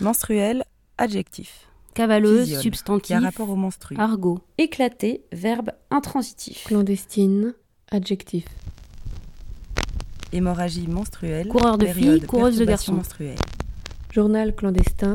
Menstruel, adjectif. Cavaleuse, substantif. Qui a rapport au menstru. Argot. Éclaté, verbe intransitif. Clandestine, adjectif. Hémorragie menstruelle. Coureur de filles, coureuse de garçons. menstruelle. Journal clandestin,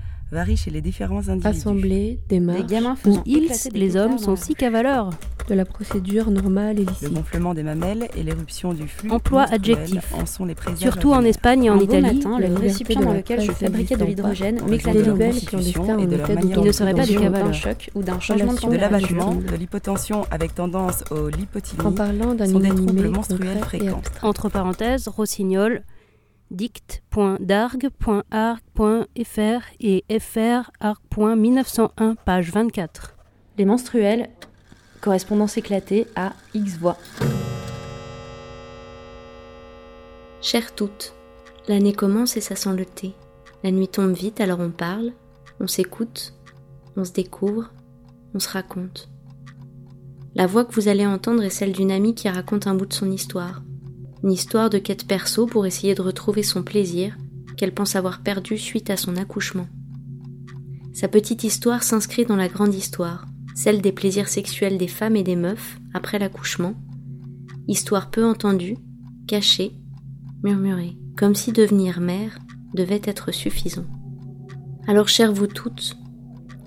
varie chez les différents individus. assemblée, Des démarche, gamins Où faisant ils, des les hommes, sont dans si cavaleurs. de la procédure normale et Le licite. gonflement des mamelles et l'éruption du flux Emploi menstruel adjectif. en sont les Surtout en. Espagne et en beau Italie. matin, la le récipient dans lequel je fabriquais de l'hydrogène en m'éclatait de et en de leur Il ne serait pas du d'un choc ou d'un changement de l'abattement, de l'hypotension avec tendance au lipotylie, En parlant d'un des inanimé fréquents. abstrait. Entre parenthèses, rossignol, dict.dargue.arc.fr et frarc.1901, page 24. Les menstruels, correspondance éclatée à X voix. Chères toutes, l'année commence et ça sent le thé. La nuit tombe vite, alors on parle, on s'écoute, on se découvre, on se raconte. La voix que vous allez entendre est celle d'une amie qui raconte un bout de son histoire. Une histoire de quête perso pour essayer de retrouver son plaisir qu'elle pense avoir perdu suite à son accouchement. Sa petite histoire s'inscrit dans la grande histoire, celle des plaisirs sexuels des femmes et des meufs après l'accouchement. Histoire peu entendue, cachée, murmurer, comme si devenir mère devait être suffisant. Alors, chères vous toutes,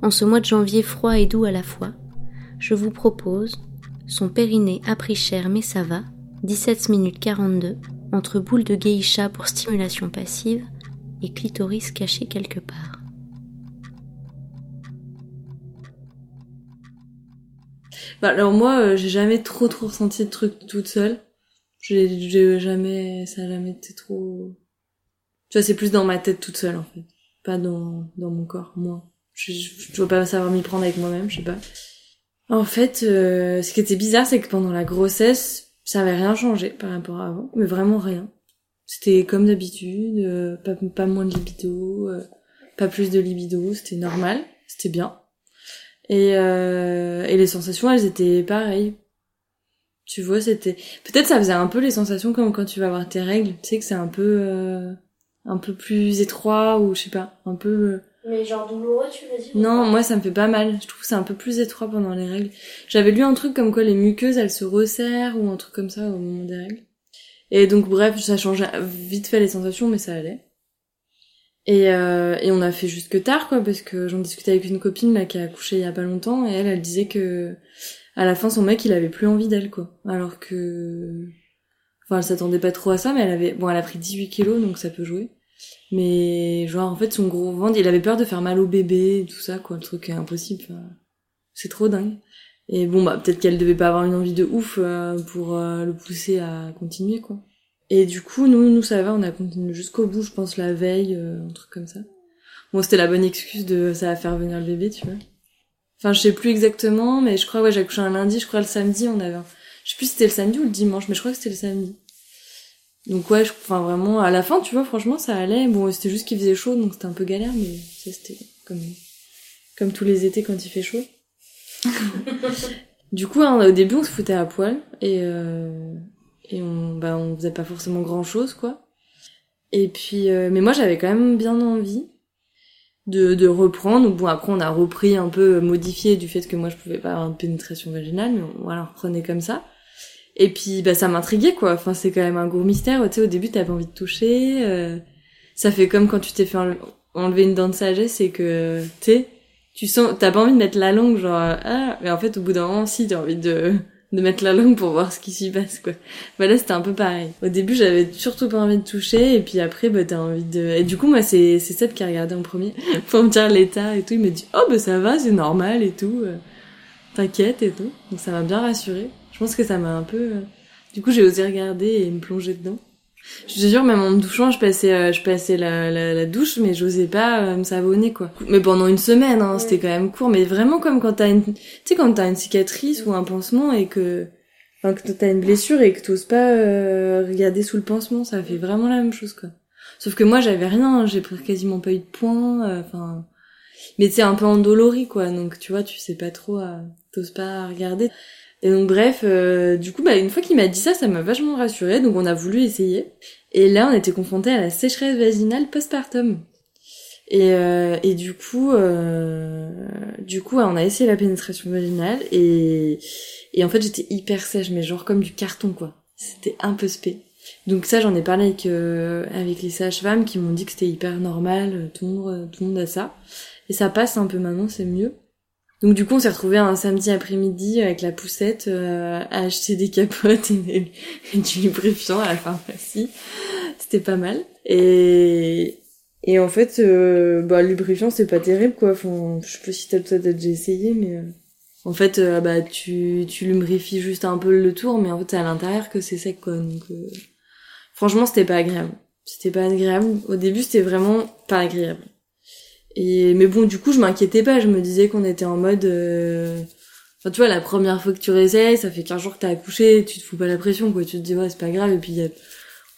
en ce mois de janvier froid et doux à la fois, je vous propose son périnée a pris cher mais ça va, 17 minutes 42, entre boule de geisha pour stimulation passive et clitoris caché quelque part. Bah, alors moi, euh, j'ai jamais trop trop ressenti de trucs toute seule. J'ai jamais, ça a jamais été trop. Tu vois, c'est plus dans ma tête toute seule en fait, pas dans dans mon corps, moi. Je, je, dois pas savoir m'y prendre avec moi-même, je sais pas. En fait, euh, ce qui était bizarre, c'est que pendant la grossesse, ça avait rien changé par rapport à avant, mais vraiment rien. C'était comme d'habitude, euh, pas pas moins de libido, euh, pas plus de libido, c'était normal, c'était bien. Et, euh, et les sensations, elles étaient pareilles. Tu vois, c'était... Peut-être ça faisait un peu les sensations comme quand tu vas avoir tes règles. Tu sais que c'est un peu... euh, un peu plus étroit ou je sais pas, un peu... Mais genre douloureux, tu veux dire Non, moi ça me fait pas mal. Je trouve que c'est un peu plus étroit pendant les règles. J'avais lu un truc comme quoi les muqueuses, elles se resserrent ou un truc comme ça au moment des règles. Et donc bref, ça changeait vite fait les sensations, mais ça allait. Et, euh, et on a fait jusque tard, quoi, parce que j'en discutais avec une copine là qui a accouché il y a pas longtemps, et elle, elle disait que à la fin son mec il avait plus envie d'elle, quoi. Alors que, enfin, elle s'attendait pas trop à ça, mais elle avait, bon, elle a pris 18 kilos, donc ça peut jouer. Mais genre en fait son gros ventre, il avait peur de faire mal au bébé, tout ça, quoi. Le truc est impossible. c'est trop dingue. Et bon bah peut-être qu'elle devait pas avoir une envie de ouf euh, pour euh, le pousser à continuer, quoi. Et du coup, nous, nous, ça va, on a continué jusqu'au bout, je pense, la veille, euh, un truc comme ça. Bon, c'était la bonne excuse de ça va faire venir le bébé, tu vois. Enfin, je sais plus exactement, mais je crois, ouais, j'ai accouché un lundi, je crois le samedi, on avait... Je sais plus si c'était le samedi ou le dimanche, mais je crois que c'était le samedi. Donc ouais, je... enfin vraiment, à la fin, tu vois, franchement, ça allait. Bon, c'était juste qu'il faisait chaud, donc c'était un peu galère, mais ça, c'était comme... comme tous les étés quand il fait chaud. du coup, hein, au début, on se foutait à poil, et... Euh et on bah on faisait pas forcément grand chose quoi et puis euh, mais moi j'avais quand même bien envie de de reprendre bon après on a repris un peu modifié du fait que moi je pouvais pas avoir une pénétration vaginale mais on, voilà on reprenait comme ça et puis bah ça m'intriguait quoi. Enfin c'est quand même un gros mystère. Tu sais au début t'as pas envie de toucher euh, ça fait comme quand tu t'es fait enle- enlever une dent de sagesse et que tu sais tu sens t'as pas envie de mettre la langue genre ah. Mais en fait au bout d'un moment si t'as envie de de mettre la langue pour voir ce qui s'y passe quoi. Bah là c'était un peu pareil. Au début j'avais surtout pas envie de toucher et puis après bah t'as envie de et du coup moi c'est c'est Seb qui a regardé en premier pour me dire l'état et tout. Il me dit oh bah ça va c'est normal et tout euh, t'inquiète et tout. Donc ça m'a bien rassuré je pense que ça m'a un peu euh, du coup j'ai osé regarder et me plonger dedans je te jure, même en me douchant, je passais, euh, je passais la, la, la douche, mais j'osais pas euh, me savonner, quoi. Mais pendant une semaine, hein, c'était quand même court. Mais vraiment comme quand t'as une, tu sais, quand t'as une cicatrice ou un pansement et que, enfin, que t'as une blessure et que t'oses pas euh, regarder sous le pansement, ça fait vraiment la même chose, quoi. Sauf que moi j'avais rien, j'ai quasiment pas eu de points, euh, enfin. mais c'est un peu endolori quoi, donc tu vois, tu sais pas trop, t'oses pas regarder. Et donc bref, euh, du coup, bah une fois qu'il m'a dit ça, ça m'a vachement rassurée, donc on a voulu essayer. Et là, on était confronté à la sécheresse vaginale postpartum. Et, euh, et du coup, euh, du coup, on a essayé la pénétration vaginale et, et en fait, j'étais hyper sèche, mais genre comme du carton quoi. C'était un peu spé. Donc ça, j'en ai parlé avec euh, avec les sages-femmes qui m'ont dit que c'était hyper normal, tout le monde tout le monde a ça. Et ça passe un peu maintenant, c'est mieux. Donc du coup, on s'est retrouvé un samedi après-midi avec la poussette euh, à acheter des capotes et, du lubrifiant à la pharmacie. C'était pas mal. Et et en fait, euh, bah, le lubrifiant, c'est pas terrible, quoi. Enfin, je sais pas si t'as peut-être déjà essayé, mais... euh, en fait, euh, bah, tu, tu lubrifies juste un peu le tour, mais en fait, c'est à l'intérieur que c'est sec, quoi. Donc, euh, franchement, c'était pas agréable. C'était pas agréable. Au début, c'était vraiment pas agréable. Et, mais bon, du coup, je m'inquiétais pas. Je me disais qu'on était en mode... euh, Enfin, tu vois, la première fois que tu réessayes, ça fait 15 jours que t'as accouché, tu te fous pas la pression, quoi. Tu te dis, ouais, c'est pas grave, et puis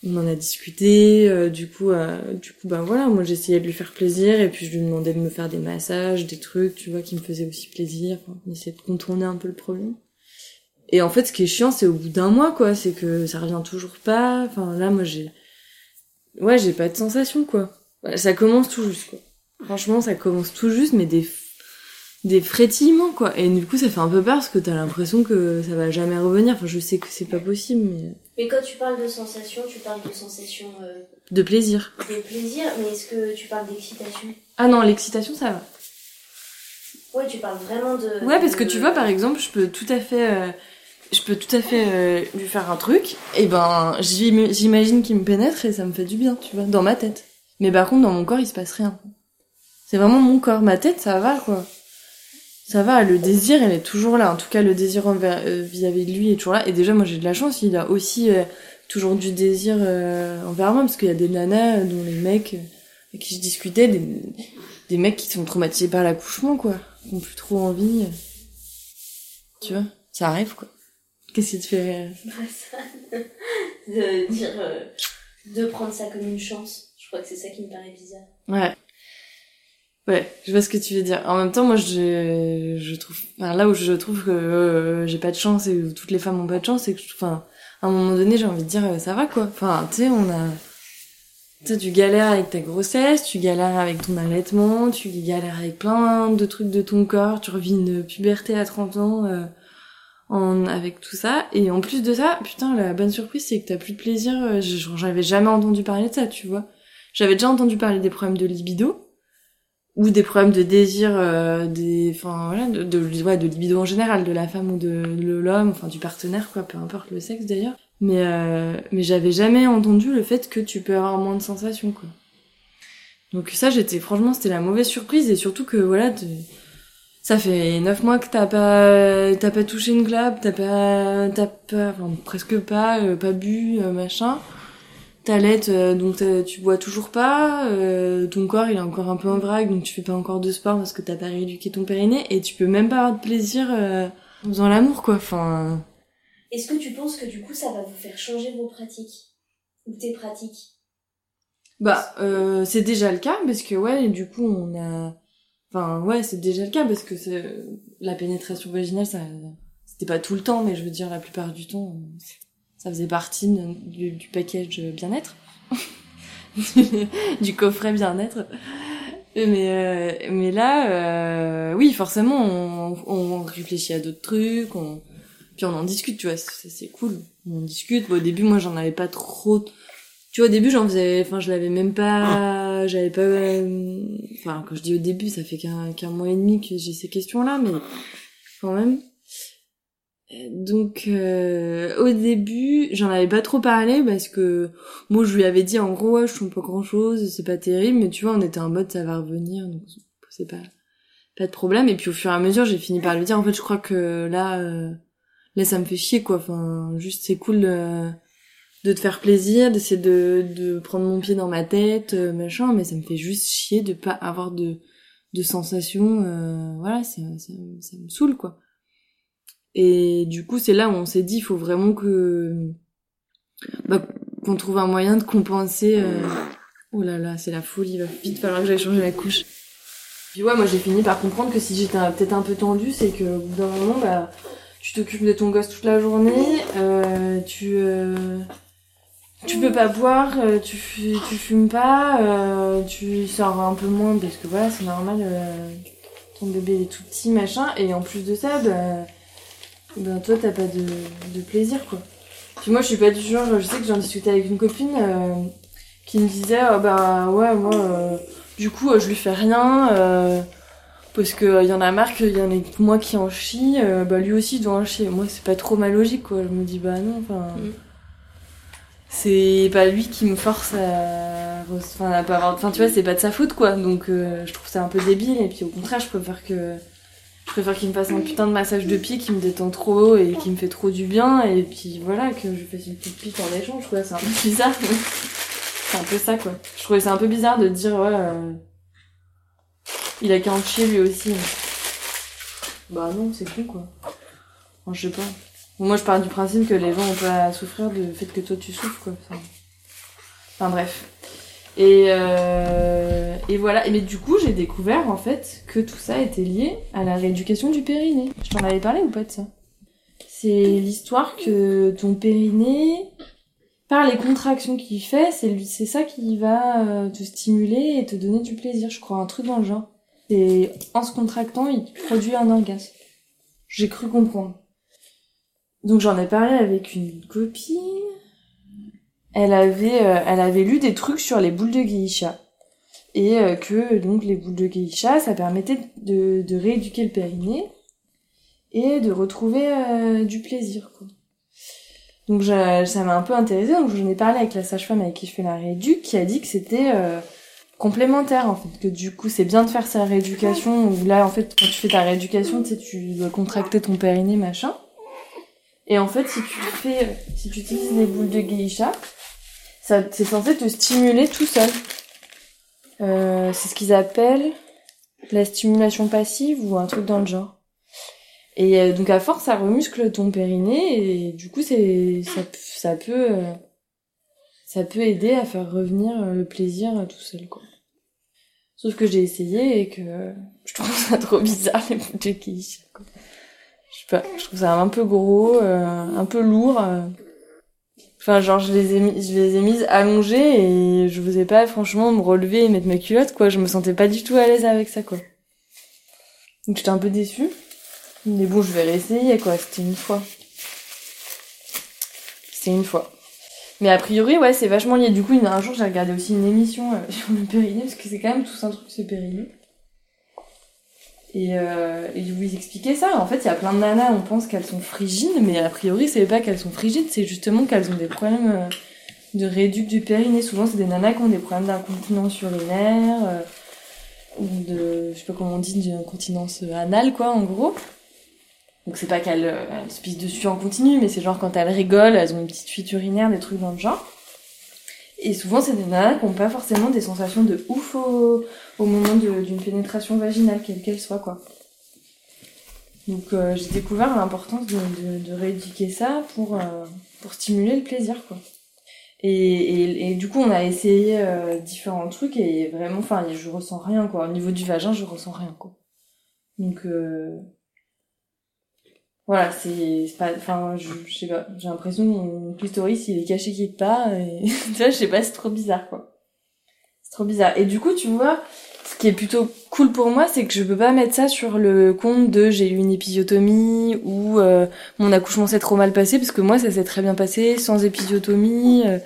on en a discuté euh, du coup euh, du coup ben voilà. Moi j'essayais de lui faire plaisir et puis je lui demandais de me faire des massages des trucs tu vois qui me faisaient aussi plaisir. Enfin, on essayait de contourner un peu le problème. Et en fait ce qui est chiant c'est au bout d'un mois quoi. C'est que ça revient toujours pas. Enfin là moi j'ai ouais j'ai pas de sensation quoi. Ça commence tout juste quoi franchement ça commence tout juste mais des des frétillements quoi et du coup ça fait un peu peur parce que t'as l'impression que ça va jamais revenir enfin je sais que c'est pas possible mais Mais quand tu parles de sensation, tu parles de sensation euh, de plaisir de plaisir, mais est-ce que tu parles d'excitation? Ah non, l'excitation, ça va. Ouais, tu parles vraiment de. Ouais, parce que tu vois, par exemple, je peux tout à fait, euh, je peux tout à fait euh, lui faire un truc, et ben, j'im- j'imagine qu'il me pénètre et ça me fait du bien, tu vois, dans ma tête. Mais par contre, dans mon corps, il se passe rien. C'est vraiment mon corps, ma tête, ça va, quoi. Ça va, le désir, elle est toujours là. En tout cas, le désir envers- euh, vis-à-vis de lui est toujours là. Et déjà, moi, j'ai de la chance, il a aussi euh, toujours du désir euh, envers moi, parce qu'il y a des nanas euh, dont les mecs euh, avec qui je discutais, des, des mecs qui sont traumatisés par l'accouchement, quoi. Qui ont plus trop envie. Tu vois? Ça arrive, quoi. Qu'est-ce qui te fait rire? De dire. euh, de prendre ça comme une chance. Je crois que c'est ça qui me paraît bizarre. Ouais. Ouais, je vois ce que tu veux dire. En même temps, moi, je, je trouve, là où je trouve que euh, j'ai pas de chance et où toutes les femmes ont pas de chance, c'est que, enfin, à un moment donné, j'ai envie de dire, euh, ça va, quoi. Enfin, tu sais, on a, tu tu galères avec ta grossesse, tu galères avec ton allaitement, tu galères avec plein de trucs de ton corps, tu revis une puberté à 30 ans, euh, en, avec tout ça. Et en plus de ça, putain, la bonne surprise, c'est que t'as plus de plaisir. euh, J'avais jamais entendu parler de ça, tu vois. J'avais déjà entendu parler des problèmes de libido ou des problèmes de désir, euh, des, enfin voilà, de, de, ouais, de libido en général, de la femme ou de, l'homme, enfin du partenaire, quoi, peu importe le sexe d'ailleurs. Mais euh, mais j'avais jamais entendu le fait que tu peux avoir moins de sensations, quoi. Donc ça, j'étais franchement, c'était la mauvaise surprise et surtout que voilà, ça fait neuf mois que t'as pas t'as pas touché une clap, t'as pas t'as pas, enfin presque pas, euh, pas bu, euh, machin. T'allaites, euh, donc tu bois toujours pas, euh, ton corps il est encore un peu en vrac, donc tu fais pas encore de sport parce que t'as pas rééduqué ton périnée, et tu peux même pas avoir de plaisir euh, en faisant l'amour, quoi. Enfin, Est-ce que tu penses que du coup ça va vous faire changer vos pratiques? Ou tes pratiques? Bah, euh, c'est déjà le cas, parce que ouais, du coup on a... Enfin, ouais, c'est déjà le cas, parce que c'est- la pénétration vaginale, ça... C'était pas tout le temps, mais je veux dire, la plupart du temps, ça faisait partie du, du package bien-être. du coffret bien-être. Mais, euh, mais là, euh, oui, forcément, on, on réfléchit à d'autres trucs, on, puis on en discute, tu vois, c'est c'est cool. On en discute. Bon, au début, moi, j'en avais pas trop. Tu vois, au début, j'en faisais, enfin, je l'avais même pas, j'avais pas, euh, enfin, quand je dis au début, ça fait qu'un qu'un mois et demi que j'ai ces questions-là, mais quand même. Donc, euh, au début, j'en avais pas trop parlé parce que moi, je lui avais dit en gros, ouais, je pas grand-chose, c'est pas terrible, mais tu vois, on était en mode ça va revenir, donc c'est pas pas de problème. Et puis au fur et à mesure, j'ai fini par lui dire en fait, je crois que là, euh, là, ça me fait chier quoi. Enfin, juste c'est cool de, de te faire plaisir, d'essayer de de prendre mon pied dans ma tête, euh, machin, mais ça me fait juste chier de pas avoir de de sensations. euh, voilà, ça ça me saoule quoi. Et du coup, c'est là où on s'est dit, il faut vraiment que bah, qu'on trouve un moyen de compenser euh, Oh là là, c'est la folie, il va vite falloir que j'aille changer la couche. Puis ouais, moi j'ai fini par comprendre que si j'étais peut-être un peu tendue, c'est que au bout d'un moment, bah, tu t'occupes de ton gosse toute la journée, euh, tu, euh, tu peux pas boire, euh, tu, tu fumes pas, euh, tu sors un peu moins parce que voilà, c'est normal, euh, ton bébé est tout petit, machin, et en plus de ça, bah, ben toi t'as pas de, de plaisir quoi. Puis moi je suis pas du genre, je sais que j'en discutais avec une copine euh, qui me disait ah bah ouais moi euh, du coup euh, je lui fais rien euh, parce que euh, y en a marre qu'il y en ait moi qui en chie, bah lui aussi il doit en chier. Moi c'est pas trop ma logique quoi, je me dis bah non enfin Mm. c'est pas lui qui me force à enfin à pas avoir enfin tu vois c'est pas de sa faute quoi donc euh, je trouve ça un peu débile et puis au contraire je préfère que je préfère qu'il me fasse un putain de massage de pied qui me détend trop et qui me fait trop du bien et puis voilà que je fasse une petite pique en échange quoi. C'est un peu bizarre c'est un peu ça quoi. Je trouvais c'est un peu bizarre de dire ouais euh, il a qu'à en chier lui aussi. Bah non c'est con quoi. Enfin, je sais pas. Moi je pars du principe que les gens ont pas à souffrir du fait que toi tu souffres quoi. Enfin bref et, euh, et voilà. Et mais du coup, j'ai découvert en fait que tout ça était lié à la rééducation du périnée. Je t'en avais parlé ou pas de ça? C'est l'histoire que ton périnée, par les contractions qu'il fait, c'est c'est ça qui va euh, te stimuler et te donner du plaisir. Je crois un truc dans le genre. Et en se contractant, il produit un orgasme. J'ai cru comprendre. Donc j'en ai parlé avec une copine elle avait, euh, elle avait lu des trucs sur les boules de geisha. Et euh, que donc les boules de geisha, ça permettait de, de rééduquer le périnée et de retrouver euh, du plaisir. Quoi. Donc je- ça m'a un peu intéressée, donc j'en ai parlé avec la sage-femme avec qui je fais la rééduque, qui a dit que c'était euh, complémentaire en fait, que du coup c'est bien de faire sa rééducation, où là en fait quand tu fais ta rééducation, tu sais, tu dois contracter ton périnée, machin. Et en fait si tu fais, si tu utilises les boules de geisha, c'est censé te stimuler tout seul. Euh, c'est ce qu'ils appellent la stimulation passive ou un truc dans le genre. Et euh, donc à force, ça remuscle ton périnée et du coup, c'est ça, ça peut euh, ça peut aider à faire revenir euh, le plaisir euh, tout seul quoi. Sauf que j'ai essayé et que euh, je trouve ça trop bizarre les boules de quoi. Je sais pas, je trouve ça un peu gros, euh, un peu lourd. Enfin, genre, je les ai, je les ai mises allongées et je faisais pas, franchement, me relever et mettre mes culottes, quoi. Je me sentais pas du tout à l'aise avec ça, quoi. Donc, j'étais un peu déçue. Mais bon, je vais réessayer, quoi. C'était une fois. C'était une fois. Mais a priori, ouais, c'est vachement lié. Du coup, un jour, j'ai regardé aussi une émission euh, sur le périnée, parce que c'est quand même tout un truc, ce périnée. Et, euh, et où ils expliquaient ça. En fait, il y a plein de nanas, on pense qu'elles sont frigides, mais a priori, c'est pas qu'elles sont frigides, c'est justement qu'elles ont des problèmes euh, de réduc du périnée. Souvent, c'est des nanas qui ont des problèmes d'incontinence urinaire, euh, ou de, je sais pas comment on dit, d'incontinence anale, quoi, en gros. Donc c'est pas qu'elles euh, se pissent dessus en continu, mais c'est genre quand elles rigolent, elles ont une petite fuite urinaire, des trucs dans le genre. Et souvent, c'est des nanas qui ont pas forcément des sensations de ouf au, moment d'une pénétration vaginale, quelle qu'elle soit, quoi. Donc euh, j'ai découvert l'importance de, de, rééduquer ça pour, euh, pour stimuler le plaisir, quoi. Et, et, du coup, on a essayé euh, différents trucs et vraiment, enfin, je ressens rien, quoi. Au niveau du vagin, je ressens rien, quoi. Donc, voilà, c'est pas, enfin, je, je sais pas, j'ai l'impression que mon clitoris, il est caché quelque part et, tu vois, je sais pas, c'est trop bizarre, quoi. C'est trop bizarre. Et du coup, tu vois, ce qui est plutôt cool pour moi, c'est que je peux pas mettre ça sur le compte de j'ai eu une épisiotomie ou euh, mon accouchement s'est trop mal passé, parce que moi, ça s'est très bien passé, sans épisiotomie. euh,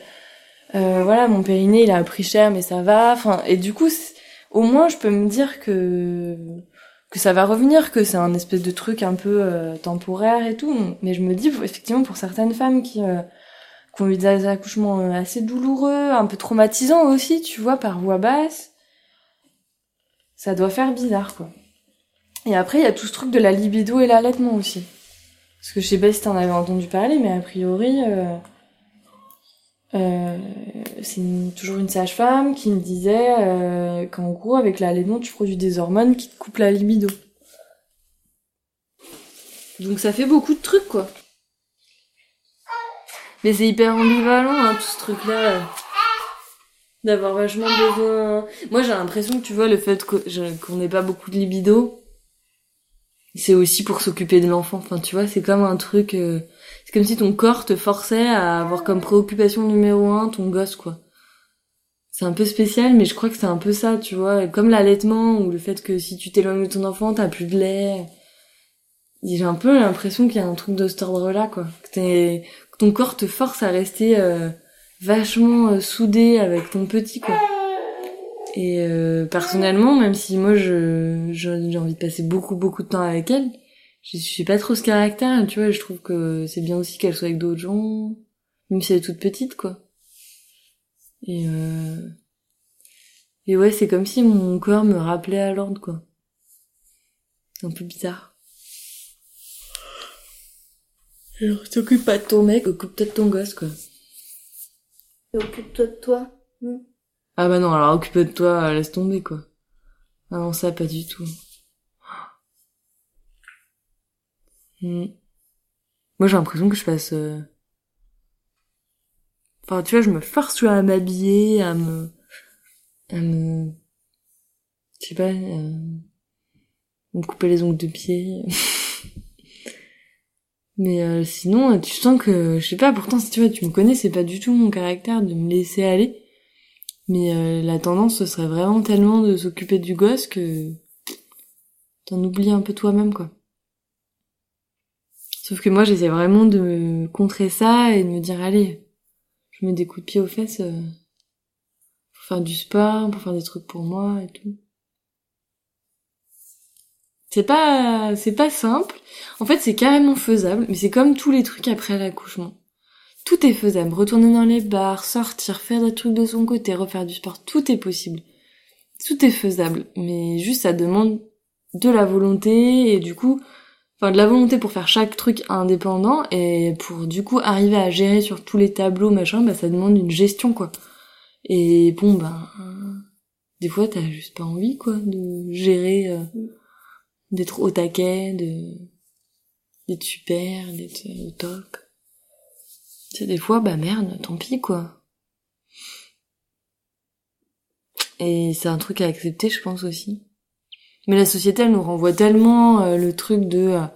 euh, voilà, mon périnée, il a pris cher, mais ça va. Enfin, et du coup, au moins, je peux me dire que que ça va revenir, que c'est un espèce de truc un peu euh, temporaire et tout. Mais je me dis, effectivement, pour certaines femmes qui euh, qui ont eu des accouchements euh, assez douloureux, un peu traumatisants aussi, tu vois, par voix basse, ça doit faire bizarre, quoi. Et après, il y a tout ce truc de la libido et l'allaitement aussi. Parce que je sais pas si t'en avais entendu parler, mais a priori, euh, euh, c'est toujours une sage-femme qui me disait euh, qu'en gros, avec l'allaitement, tu produis des hormones qui coupent la libido. Donc ça fait beaucoup de trucs, quoi. Mais c'est hyper ambivalent, hein, tout ce truc-là. D'avoir vachement besoin. Moi, j'ai l'impression que tu vois, le fait qu'on n'ait pas beaucoup de libido, c'est aussi pour s'occuper de l'enfant. Enfin, tu vois, c'est comme un truc. euh, C'est comme si ton corps te forçait à avoir comme préoccupation numéro un ton gosse, quoi. C'est un peu spécial, mais je crois que c'est un peu ça, tu vois. Comme l'allaitement ou le fait que si tu t'éloignes de ton enfant, t'as plus de lait. J'ai un peu l'impression qu'il y a un truc de cet ordre-là, quoi. Que, que ton corps te force à rester euh, vachement euh, soudé avec ton petit, quoi. Et euh, personnellement, même si moi je j'ai envie de passer beaucoup beaucoup de temps avec elle, je suis pas trop ce caractère, tu vois. Je trouve que c'est bien aussi qu'elle soit avec d'autres gens, même si elle est toute petite, quoi. Et euh... et ouais, c'est comme si mon corps me rappelait à l'ordre, quoi. C'est un peu bizarre. Alors, t'occupes pas de ton mec, occupe-toi de ton gosse, quoi. Occupe-toi de toi. Ah bah non, alors occupe de toi, euh, laisse tomber, quoi. Ah non, ça, pas du tout. Hmm. Moi, j'ai l'impression que je passe... euh, Enfin, tu vois, je me force à m'habiller, à me... à me... Je sais pas, euh, me couper les ongles de pied. Mais euh, sinon, tu sens que... Je sais pas, pourtant, si tu vois, tu me connais, c'est pas du tout mon caractère de me laisser aller. Mais euh, la tendance, ce serait vraiment tellement de s'occuper du gosse que t'en oublies un peu toi-même, quoi. Sauf que moi, j'essaie vraiment de me contrer ça et de me dire, allez, je mets des coups de pied aux fesses euh, pour faire du sport, pour faire des trucs pour moi et tout. C'est pas, c'est pas simple. En fait, c'est carrément faisable, mais c'est comme tous les trucs après l'accouchement. Tout est faisable. Retourner dans les bars, sortir, faire des trucs de son côté, refaire du sport, tout est possible. Tout est faisable. Mais juste, ça demande de la volonté et du coup, enfin, de la volonté pour faire chaque truc indépendant et pour du coup arriver à gérer sur tous les tableaux, machin, bah, ça demande une gestion, quoi. Et bon, ben, des fois, t'as juste pas envie, quoi, de gérer, euh, d'être au taquet, de, d'être super, d'être au top. Tu sais, des fois, bah merde, tant pis, quoi. Et c'est un truc à accepter, je pense aussi. Mais la société, elle nous renvoie tellement euh, le truc de... euh,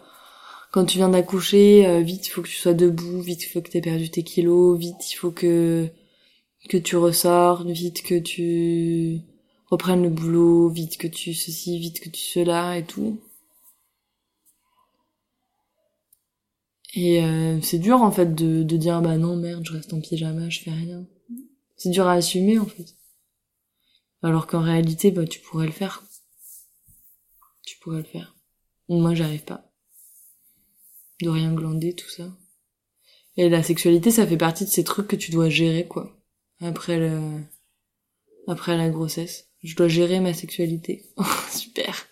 quand tu viens d'accoucher, euh, vite, il faut que tu sois debout, vite, il faut que tu aies perdu tes kilos, vite, il faut que que tu ressortes, vite que tu reprennes le boulot, vite que tu ceci, vite que tu cela et tout. Et euh, c'est dur en fait de, de dire bah non merde je reste en pyjama je fais rien. C'est dur à assumer en fait. Alors qu'en réalité bah tu pourrais le faire. Tu pourrais le faire. Moi j'arrive pas. De rien glander tout ça. Et la sexualité ça fait partie de ces trucs que tu dois gérer quoi. Après le après la grossesse. Je dois gérer ma sexualité. Super.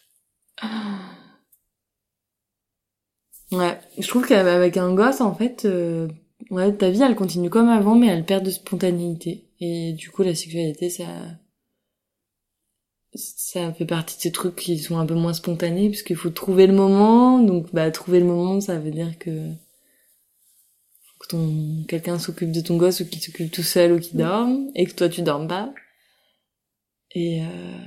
Ouais, je trouve qu'avec un gosse, en fait, euh, ouais, ta vie, elle continue comme avant, mais elle perd de spontanéité. Et du coup, la sexualité, ça, ça fait partie de ces trucs qui sont un peu moins spontanés, parce qu'il faut trouver le moment. Donc, bah, trouver le moment, ça veut dire que, faut que ton, quelqu'un s'occupe de ton gosse, ou qu'il s'occupe tout seul, ou qu'il dorme, et que toi, tu dormes pas. Et, euh...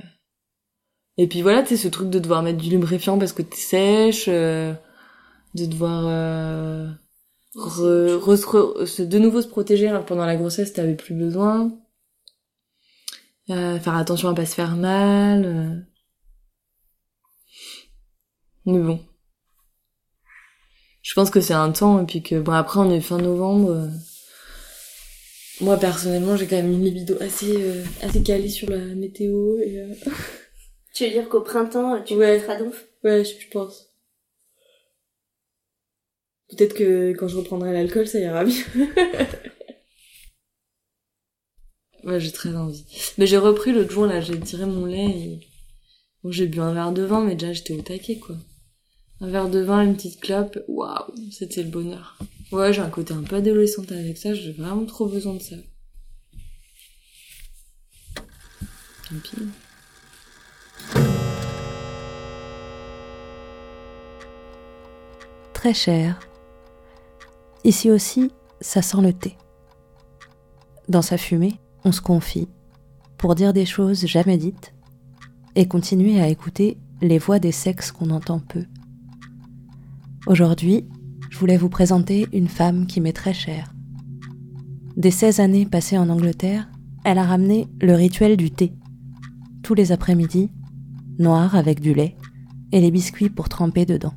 et puis voilà, tu sais, ce truc de devoir mettre du lubrifiant parce que t'es sèche, euh, de devoir euh, re, re- re- se- de nouveau se protéger alors que pendant la grossesse t'avais plus besoin Euh, faire attention à pas se faire mal euh. mais bon je pense que c'est un temps et puis que bon après on est fin novembre euh. moi personnellement j'ai quand même une libido assez euh, assez calée sur la météo et euh, Tu veux dire qu'au printemps, tu Ouais. donc? Ouais, je pense. Peut-être que quand je reprendrai l'alcool, ça ira mieux. ouais, j'ai très envie. Mais j'ai repris l'autre jour, là, j'ai tiré mon lait et... Bon, j'ai bu un verre de vin, mais déjà, j'étais au taquet, quoi. Un verre de vin, une petite clope, waouh, c'était le bonheur. Ouais, j'ai un côté un peu adolescente avec ça, j'ai vraiment trop besoin de ça. Tant pis. Très cher. Ici aussi, ça sent le thé. Dans sa fumée, on se confie pour dire des choses jamais dites et continuer à écouter les voix des sexes qu'on entend peu. Aujourd'hui, je voulais vous présenter une femme qui m'est très chère. Des 16 années passées en Angleterre, elle a ramené le rituel du thé. Tous les après-midi, noir avec du lait et les biscuits pour tremper dedans.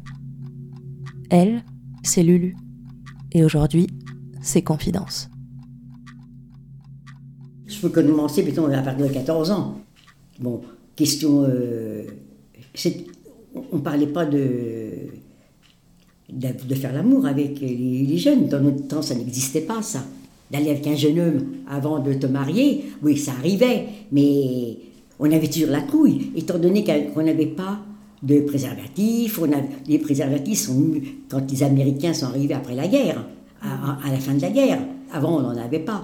Elle, c'est Lulu. Et aujourd'hui, c'est Confidence. Je peux commencer, mettons, à partir de 14 ans. Bon, question. euh, on ne parlait pas de, de, faire l'amour avec les, les jeunes. Dans notre temps, ça n'existait pas, ça. D'aller avec un jeune homme avant de te marier, oui, ça arrivait, mais on avait toujours la trouille, étant donné qu'on n'avait pas de préservatifs. Les préservatifs sont venus quand les Américains sont arrivés après la guerre, à, la fin de la guerre. Avant, on n'en avait pas.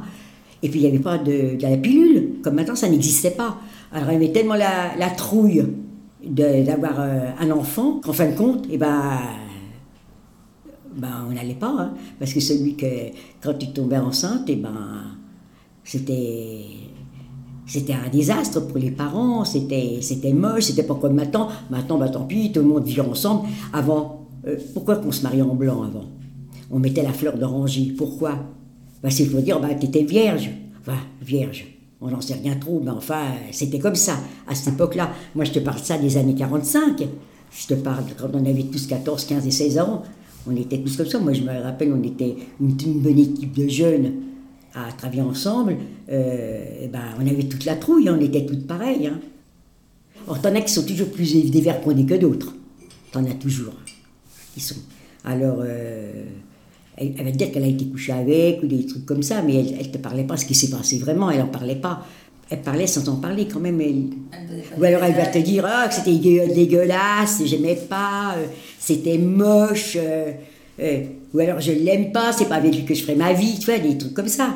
Et puis, il n'y avait pas de, la pilule. Comme maintenant, ça n'existait pas. Alors, il y avait tellement la, trouille d'avoir euh, un enfant qu'en fin de compte, eh ben, ben, on n'allait pas. hein. parce que celui que, quand tu tombais enceinte, eh ben, c'était. C'était un désastre pour les parents, c'était c'était moche, c'était pas comme maintenant. Maintenant, bah, tant pis, tout le monde vit ensemble. Avant, euh, pourquoi qu'on se mariait en blanc avant? On mettait la fleur d'oranger. Pourquoi? Bah, C'est pour dire, bah, t'étais vierge. Enfin, vierge. On n'en sait rien trop, mais enfin, c'était comme ça, à cette époque-là. Moi, je te parle de ça des années 45. Je te parle quand on avait tous 14, 15 et 16 ans. On était tous comme ça. Moi, je me rappelle, on était une bonne équipe de jeunes à travailler ensemble. Euh, eh ben, on avait toute la trouille, on était toutes pareilles. Hein. Or, t'en as qui sont toujours plus dévergondés que d'autres. T'en as toujours. Ils sont. Alors, euh, elle, elle va te dire qu'elle a été couchée avec ou des trucs comme ça, mais elle, elle te parlait pas ce qui s'est passé vraiment. Elle en parlait pas. Elle parlait sans en parler quand même. Elle... Ou alors elle va te dire ah, que c'était dégueu- dégueulasse, j'aimais pas, euh, c'était moche. euh, ou alors je l'aime pas, c'est pas avec lui que je ferai ma vie, tu vois, des trucs comme ça.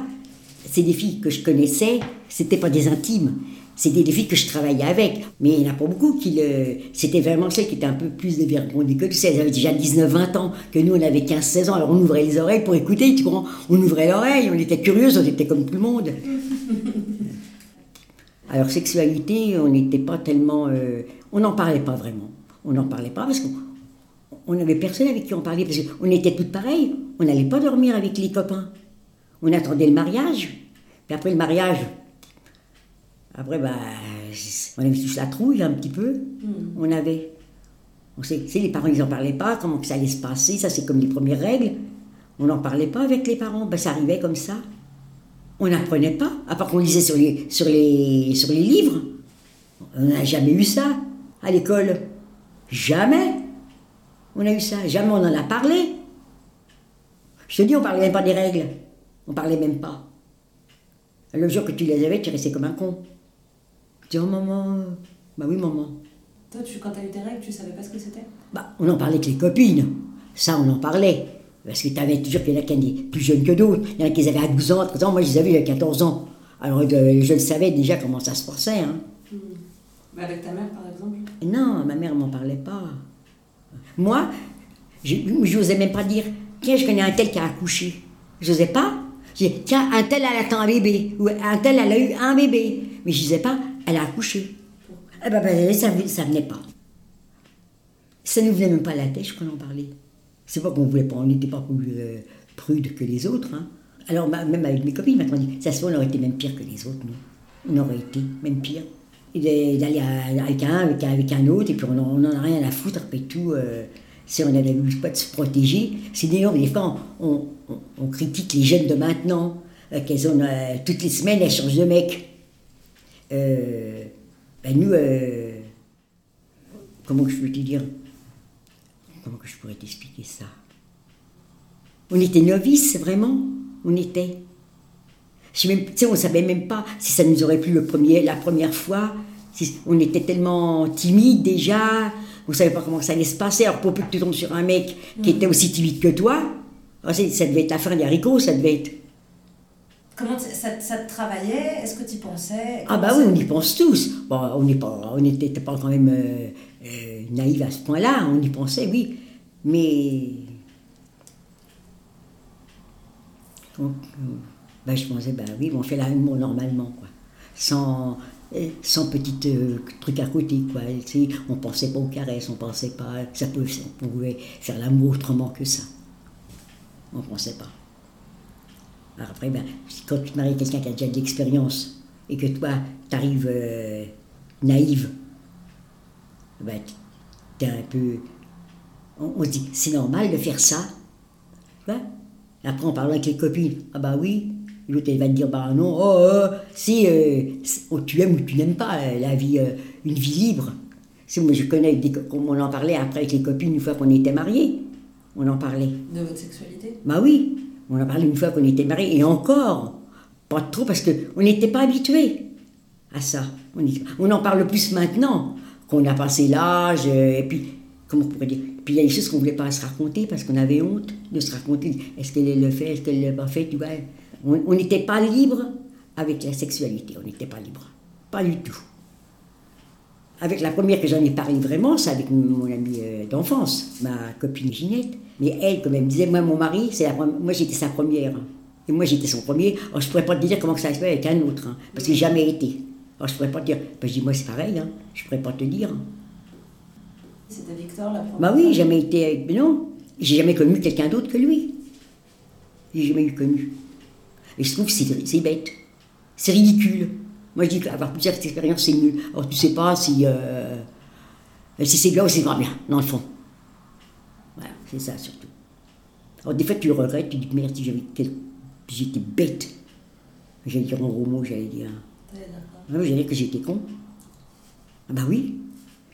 C'est des filles que je connaissais, c'était pas des intimes. C'était des filles que je travaillais avec. Mais il n'y en a pas beaucoup qui le. C'était vraiment celles qui étaient un peu plus dévergondées que tu sais. Elles avaient déjà 19-20 ans, que nous on avait 15-16 ans. Alors on ouvrait les oreilles pour écouter, tu comprends? On ouvrait l'oreille, on était curieuses, on était comme tout le monde. Alors sexualité, on n'était pas tellement... euh, on n'en parlait pas vraiment. On n'en parlait pas parce qu'on on n'avait personne avec qui on parlait, parce qu'on était toutes pareilles. On n'allait pas dormir avec les copains. On attendait le mariage. Puis après le mariage, après, bah, on avait tous la trouille un petit peu. On avait... On sait, tu sais, les parents, ils n'en parlaient pas, comment que ça allait se passer. Ça, c'est comme les premières règles. On n'en parlait pas avec les parents. Ben, ça arrivait comme ça. On n'apprenait pas, à part qu'on lisait sur les, sur les, sur les livres. On n'a jamais eu ça à l'école. Jamais. On a eu ça. Jamais on en a parlé. Je te dis, on parlait même pas des règles. On parlait même pas. Le jour que tu les avais, tu restais comme un con. Tu dis, oh maman, bah oui maman. Toi, tu, quand t'as eu tes règles, tu savais pas ce que c'était? Bah, on en parlait avec les copines. Ça, on en parlait. Parce que tu avais toujours qu'il y en a qui étaient plus jeunes que d'autres. Il y en a qui avaient à 12 ans, 13 ans. Moi, je les avais à 14 ans. Alors, euh, je le savais déjà comment ça se passait. Hein. Bah, Avec ta mère, par exemple? Non, ma mère m'en parlait pas. Moi, je n'osais même pas dire Tiens, je connais un tel qui a accouché? Je n'osais pas. Je disais Tiens, un tel, elle attend un bébé. Ou un tel, elle a eu un bébé. Mais je disais pas Elle a accouché. Eh ben, ben, ça, ça venait pas. Ça ne venait même pas à la tête qu'on en parlait. C'est pas qu'on voulait pas, on n'était pas plus euh, prudes que les autres. hein. Alors, même avec mes copines, maintenant, ça se voit, on aurait été même pire que les autres, nous. On aurait été même pire. D'aller avec un, avec, un- autre, et puis on n'en a rien à foutre, après tout. euh, si on avait eu pas de se protéger, c'est d'ailleurs, des fois, on, on- critique les jeunes de maintenant, euh, qu'elles ont, euh, toutes les semaines, elles changent de mec. Ben nous, comment je peux te dire? Comment je pourrais t'expliquer ça? On était novices, vraiment? On était? Même, tu sais, on savait même pas si ça nous aurait plu le premier, la première fois. Si- on était tellement timides déjà. On savait pas comment ça allait se passer. Alors pour peu que tu tombes sur un mec qui était aussi timide que toi, ah, ça devait être la fin des haricots, ça devait être. Comment ça, ça te travaillait? Est-ce que tu y pensais? Ah bah oui, on y pense tous. Bon, on n'est pas, on n'était pas quand même euh, euh, naïf à ce point-là. On y pensait, oui, mais donc, euh, je pensais, bah oui, on fait l'amour normalement, quoi. sans, euh, sans petit euh, truc à côté, quoi. Tu sais, on pensait pas aux caresses, on pensait pas, ça peut, on pouvait faire l'amour autrement que ça. On pensait pas. Alors après, ben, quand tu maries quelqu'un qui a déjà de l'expérience et que toi, tu arrives naïve, ben, t'es un peu. On, on se dit, c'est normal de faire ça. Après, en parlant avec les copines, ah bah oui. L'autre, elle va te dire, bah non, oh, oh, si, euh, oh, tu aimes ou tu n'aimes pas euh, la vie, euh, une vie libre. C'est moi, je connais, des, on en parlait après avec les copines une fois qu'on était mariés. On en parlait. De votre sexualité? Bah oui, on en parlait une fois qu'on était mariés. Et encore, pas trop parce qu'on n'était pas habitués à ça. On en parle plus maintenant qu'on a passé l'âge, euh, et puis, comment on pourrait dire? Puis il y a des choses qu'on ne voulait pas se raconter parce qu'on avait honte de se raconter. Est-ce qu'elle le fait, est-ce qu'elle ne l'a pas fait, tu vois On n'était pas libre avec la sexualité, on n'était pas libre. Pas du tout. Avec la première que j'en ai parlé vraiment, c'est avec mon amie euh, d'enfance, ma copine Ginette. Mais elle, comme elle me disait, moi, mon mari, c'est la moi j'étais sa première. Et moi j'étais son premier. Alors je pourrais pas te dire comment ça se fait avec un autre, hein, parce que j'ai jamais été. Alors je pourrais pas te dire. Ben, je dis, moi c'est pareil, hein, je pourrais pas te dire. C'était Victor la première Bah oui, j'ai jamais été avec. mais non, j'ai jamais connu quelqu'un d'autre que lui. J'ai jamais eu connu. Et je trouve que c'est bête. C'est ridicule. Moi je dis qu'avoir plusieurs expériences c'est mieux. Alors tu sais pas si, euh, si c'est bien ou c'est pas bien, dans le fond. Voilà, c'est ça surtout. Alors des fois tu regrettes, tu dis merde, si j'avais quel- j'étais bête. J'allais dire en gros mot, j'allais dire. Ouais. Ah j'allais dire que j'étais con. Ah bah oui,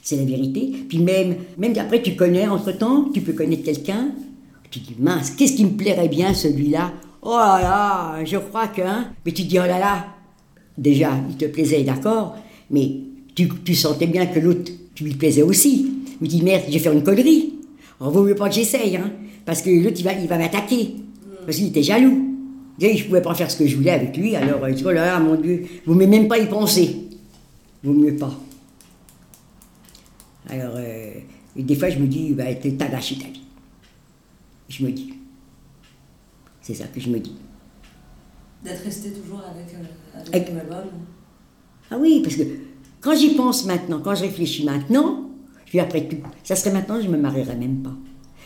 c'est la vérité. Puis même, même après, tu connais, entre-temps, tu peux connaître quelqu'un, tu dis, mince, qu'est-ce qui me plairait bien, celui-là? Oh là là, je crois que... hein. Mais tu dis, oh là là, déjà, il te plaisait, d'accord, mais tu, sentais bien que l'autre, tu lui plaisais aussi. Tu dis, merde, je vais faire une connerie. Vaut mieux pas que j'essaye, hein, parce que l'autre, il va, m'attaquer. Parce qu'il était jaloux. Déjà, je pouvais pas faire ce que je voulais avec lui, alors, euh, oh là là, mon Dieu, vous ne même pas y penser. Vaut mieux pas. Alors, euh, et des fois, je me dis, bah, t'as gâché ta vie. Je me dis. C'est ça que je me dis. D'être resté toujours avec, euh, avec, Avec- homme. Ah oui, parce que quand j'y pense maintenant, quand je réfléchis maintenant, je dis après tout, ça serait maintenant, je me marierais même pas.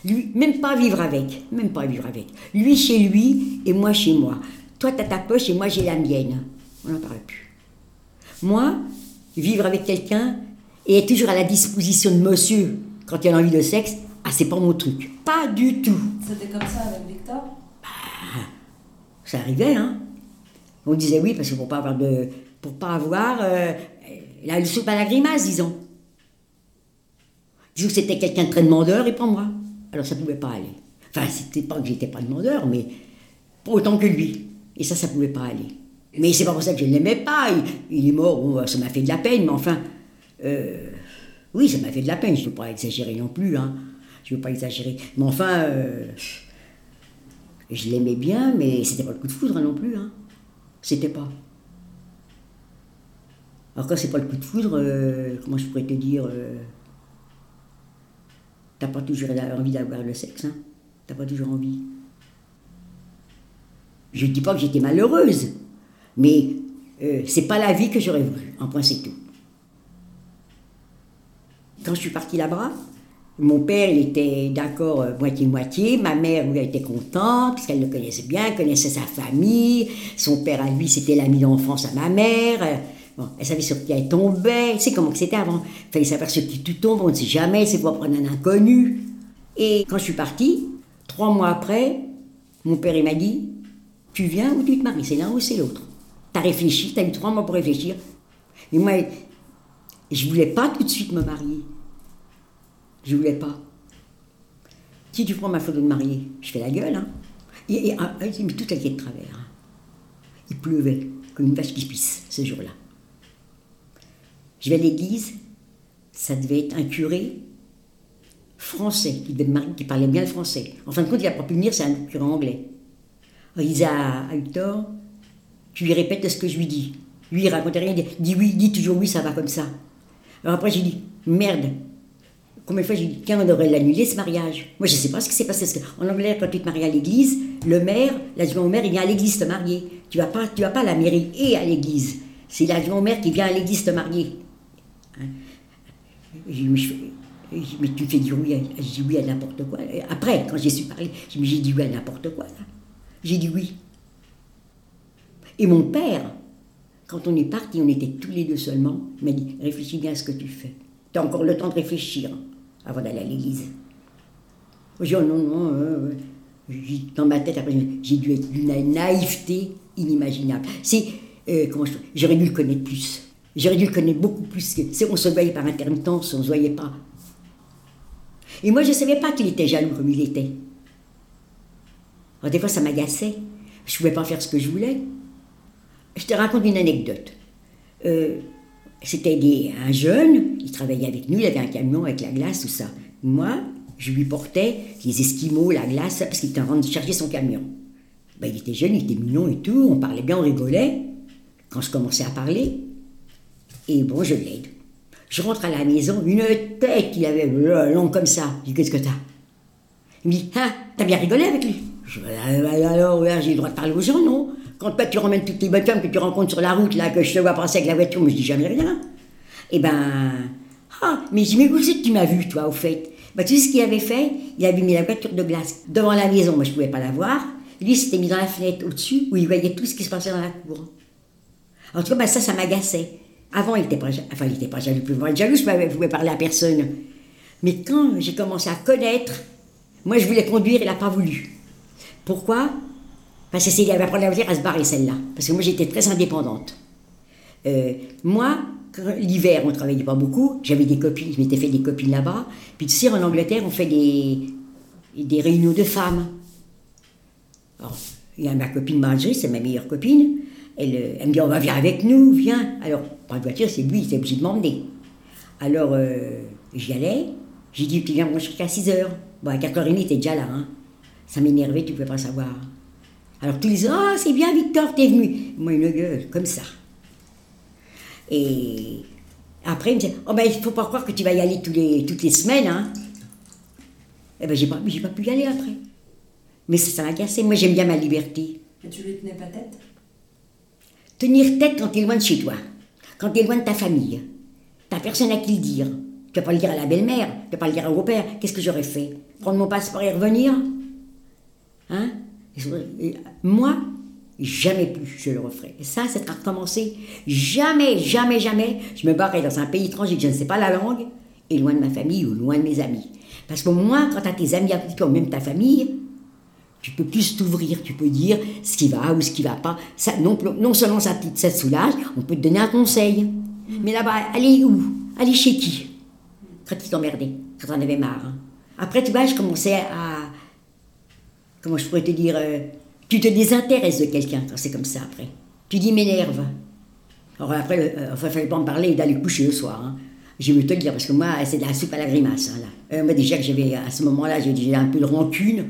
Lui, même pas vivre avec, même pas vivre avec. Lui chez lui et moi chez moi. Toi, t'as ta poche et moi j'ai la mienne. On n'en parle plus. Moi, vivre avec quelqu'un et être toujours à la disposition de monsieur quand il a envie de sexe, ah, c'est pas mon truc. Pas du tout. C'était comme ça avec Victor? Ça arrivait, hein. On disait oui parce que pour pas avoir de, pour pas avoir euh, la soupe à la grimace, disons. Disons que c'était quelqu'un de très demandeur et pas moi. Alors ça pouvait pas aller. Enfin, c'était pas que j'étais pas demandeur, mais autant que lui. Et ça, ça pouvait pas aller. Mais c'est pas pour ça que je ne l'aimais pas. Il, est mort, ça m'a fait de la peine, mais enfin, euh, oui, ça m'a fait de la peine. Je ne veux pas exagérer non plus, hein. Je ne veux pas exagérer. Mais enfin, euh, je l'aimais bien, mais c'était pas le coup de foudre non plus, hein. C'était pas. Alors quand c'est pas le coup de foudre, euh, comment je pourrais te dire euh, T'as pas toujours envie d'avoir le sexe, hein T'as pas toujours envie. Je dis pas que j'étais malheureuse, mais euh, c'est pas la vie que j'aurais voulu. En point, c'est tout. Quand je suis partie là-bas, mon père, il était d'accord euh, moitié-moitié. Ma mère, lui, elle était contente, parce qu'elle le connaissait bien, connaissait sa famille. Son père, à lui, c'était l'ami d'enfance à ma mère. Bon, elle savait sur qui elle tombait. Sais comment que c'était avant. Il fallait savoir sur qui tu tombes, on ne sait jamais, c'est pour prendre un inconnu. Et quand je suis partie, trois mois après, mon père, il m'a dit Tu viens ou tu te maries? C'est l'un ou c'est l'autre. T'as réfléchi, t'as eu trois mois pour réfléchir. Et moi, je voulais pas tout de suite me marier. Je voulais pas. Si tu prends ma photo de mariée, je fais la gueule, hein. Et, et, ah, il toute la de travers. hein. Il pleuvait, comme une vache qui pisse, ce jour-là. Je vais à l'église, ça devait être un curé français, qui, parlait bien le français. En fin de compte, il n'a pas pu venir, c'est un curé anglais. Alors, disait à, à Hector, tu lui répètes ce que je lui dis. Lui, il racontait rien, il dit, oui, dis toujours oui, ça va comme ça. Alors après, j'ai dit, merde, Combien de fois j'ai dit, tiens, on devrait l'annuler ce mariage? Moi, je ne sais pas ce qui s'est passé. Parce qu'en Angleterre, quand tu te maries à l'église, le maire, l'adjoint au maire, il vient à l'église te marier. Tu ne vas, pas- vas pas à la mairie et à l'église. c'est la grand-mère qui vient à l'église te marier. Hein? Dit, mais, je- mais tu fais dire oui, à- dit oui à n'importe quoi. Après, quand j'ai su parler, j'ai dit, oui à n'importe quoi. J'ai dit oui. Et mon père, quand on est parti, on était tous les deux seulement, m'a dit, réfléchis bien à ce que tu fais. Tu as encore le temps de réfléchir avant d'aller à l'église. J'ai oh non, non, euh, j'ai- dans ma tête, j'ai dû être d'une naïveté inimaginable. C'est, euh, j'aurais dû le connaître plus. J'aurais dû le connaître beaucoup plus. On se voyait par intermittence, on se voyait pas. Et moi, je ne savais pas qu'il était jaloux comme il était. Des fois, ça m'agaçait. Je ne pouvais pas faire ce que je voulais. Je te raconte une anecdote. Euh, c'était un jeune, il travaillait avec nous, il avait un camion avec la glace, tout ça. Moi, je lui portais les esquimaux, la glace, parce qu'il était en train de charger son camion. Ben, il était jeune, il était mignon et tout, on parlait bien, on rigolait. Quand je commençais à parler, et bon, je l'aide. Je rentre à la maison, une tête qu'il avait euh, longue comme ça. Je dis, qu'est-ce que t'as? Il me dit, hein, t'as bien rigolé avec lui? Je dis, Ah, alors, ouais, j'ai le droit de parler aux gens, non? Quand toi, tu ramènes toutes les bonnes femmes que tu rencontres sur la route, là, que je te vois passer avec la voiture, mais je dis jamais rien. Eh ben, ah, mais je dis, mais où c'est que tu m'as vu, toi, au fait? Bah, Tu sais ce qu'il avait fait? Il avait mis la voiture de glace devant la maison, moi je pouvais pas la voir. Lui, il s'était mis dans la fenêtre au-dessus, où il voyait tout ce qui se passait dans la cour. En tout cas, bah, ça, ça m'agaçait. Avant, il était pas, enfin, il était pas jaloux. Moi, jaloux, je ne pouvais parler à personne. Mais quand j'ai commencé à connaître, moi, je voulais conduire, il n'a pas voulu. Pourquoi? Que c'est il avait apprendre la voiture à se barrer, celle-là. Parce que moi, j'étais très indépendante. Euh, moi, l'hiver, on travaillait pas beaucoup. J'avais des copines, je m'étais fait des copines là-bas. Puis tu sais, en Angleterre, on fait des, des réunions de femmes. Alors, il y a ma copine Marjorie, c'est ma meilleure copine. Elle, euh, elle me dit, on va venir avec nous, viens. Alors, pas de voiture, c'est lui, il était obligé de m'emmener. Alors, euh, j'y allais. J'ai dit, tu viens moi jusqu'à 6 heures. Bon, à 4h30, il était déjà là. Hein. Ça m'énervait, tu ne pouvais pas savoir. Alors, tous les ans, ah, c'est bien, Victor, t'es venu. Moi, une gueule, comme ça. Et après, il me disait, oh ben, il faut pas croire que tu vas y aller tous les, toutes les semaines, hein. Eh ben, j'ai pas, j'ai pas pu y aller après. Mais ça, m'a cassé. Moi, j'aime bien ma liberté. Et tu lui tenais pas tête? Tenir tête quand tu es loin de chez toi, quand tu es loin de ta famille. T'as personne à qui le dire. Tu vas pas le dire à la belle-mère, tu vas pas le dire au beau-père. Qu'est-ce que j'aurais fait? Prendre mon passeport et revenir? Hein? Moi, jamais plus je le referai. Et ça, c'est à recommencer. Jamais, jamais, jamais, je me barrais dans un pays étranger que je ne sais pas la langue, et loin de ma famille ou loin de mes amis. Parce qu'au moins, quand tu as tes amis toi, ou même ta famille, tu peux plus t'ouvrir, tu peux dire ce qui va ou ce qui va pas. Ça, non, non seulement ça te, soulage, on peut te donner un conseil. Mais là-bas, aller où? Aller chez qui? Quand tu t'emmerdais, quand t'en avais marre. hein. Après, tu vois, je commençais à. Comment je pourrais te dire euh, Tu te désintéresses de quelqu'un quand c'est comme ça après. Tu dis m'énerve. Alors après, euh, enfin, fallait pas me parler d'aller coucher le soir. hein. Je vais te dire, parce que moi, c'est de la soupe à la grimace. hein, là. Euh, moi, déjà que j'avais, à ce moment-là, j'ai un peu de rancune.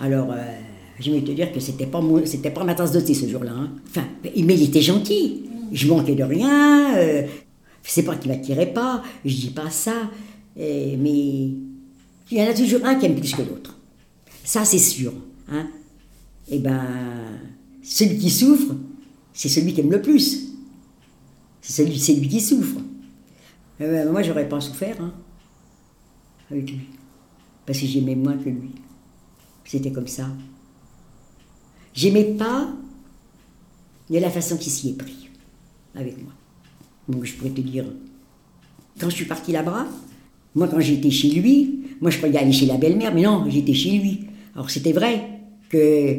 Alors, euh, je vais te dire que c'était pas, c'était pas ma tasse de ce jour-là. hein. Enfin, mais il était gentil. Je manquais de rien. C'est pas qu'il m'attirait pas. Je dis pas ça. Mais il y en a toujours un qui aime plus que l'autre. Ça, c'est sûr. Hein? Eh ben, celui qui souffre, c'est celui qui aime le plus. C'est lui qui souffre. Eh ben, moi, j'aurais pas souffert hein, avec lui. Parce que j'aimais moins que lui. C'était comme ça. J'aimais pas de la façon qu'il s'y est pris avec moi. Donc je pourrais te dire, quand je suis partie là-bas, moi quand j'étais chez lui, moi je croyais aller chez la belle-mère, mais non, j'étais chez lui. Alors c'était vrai que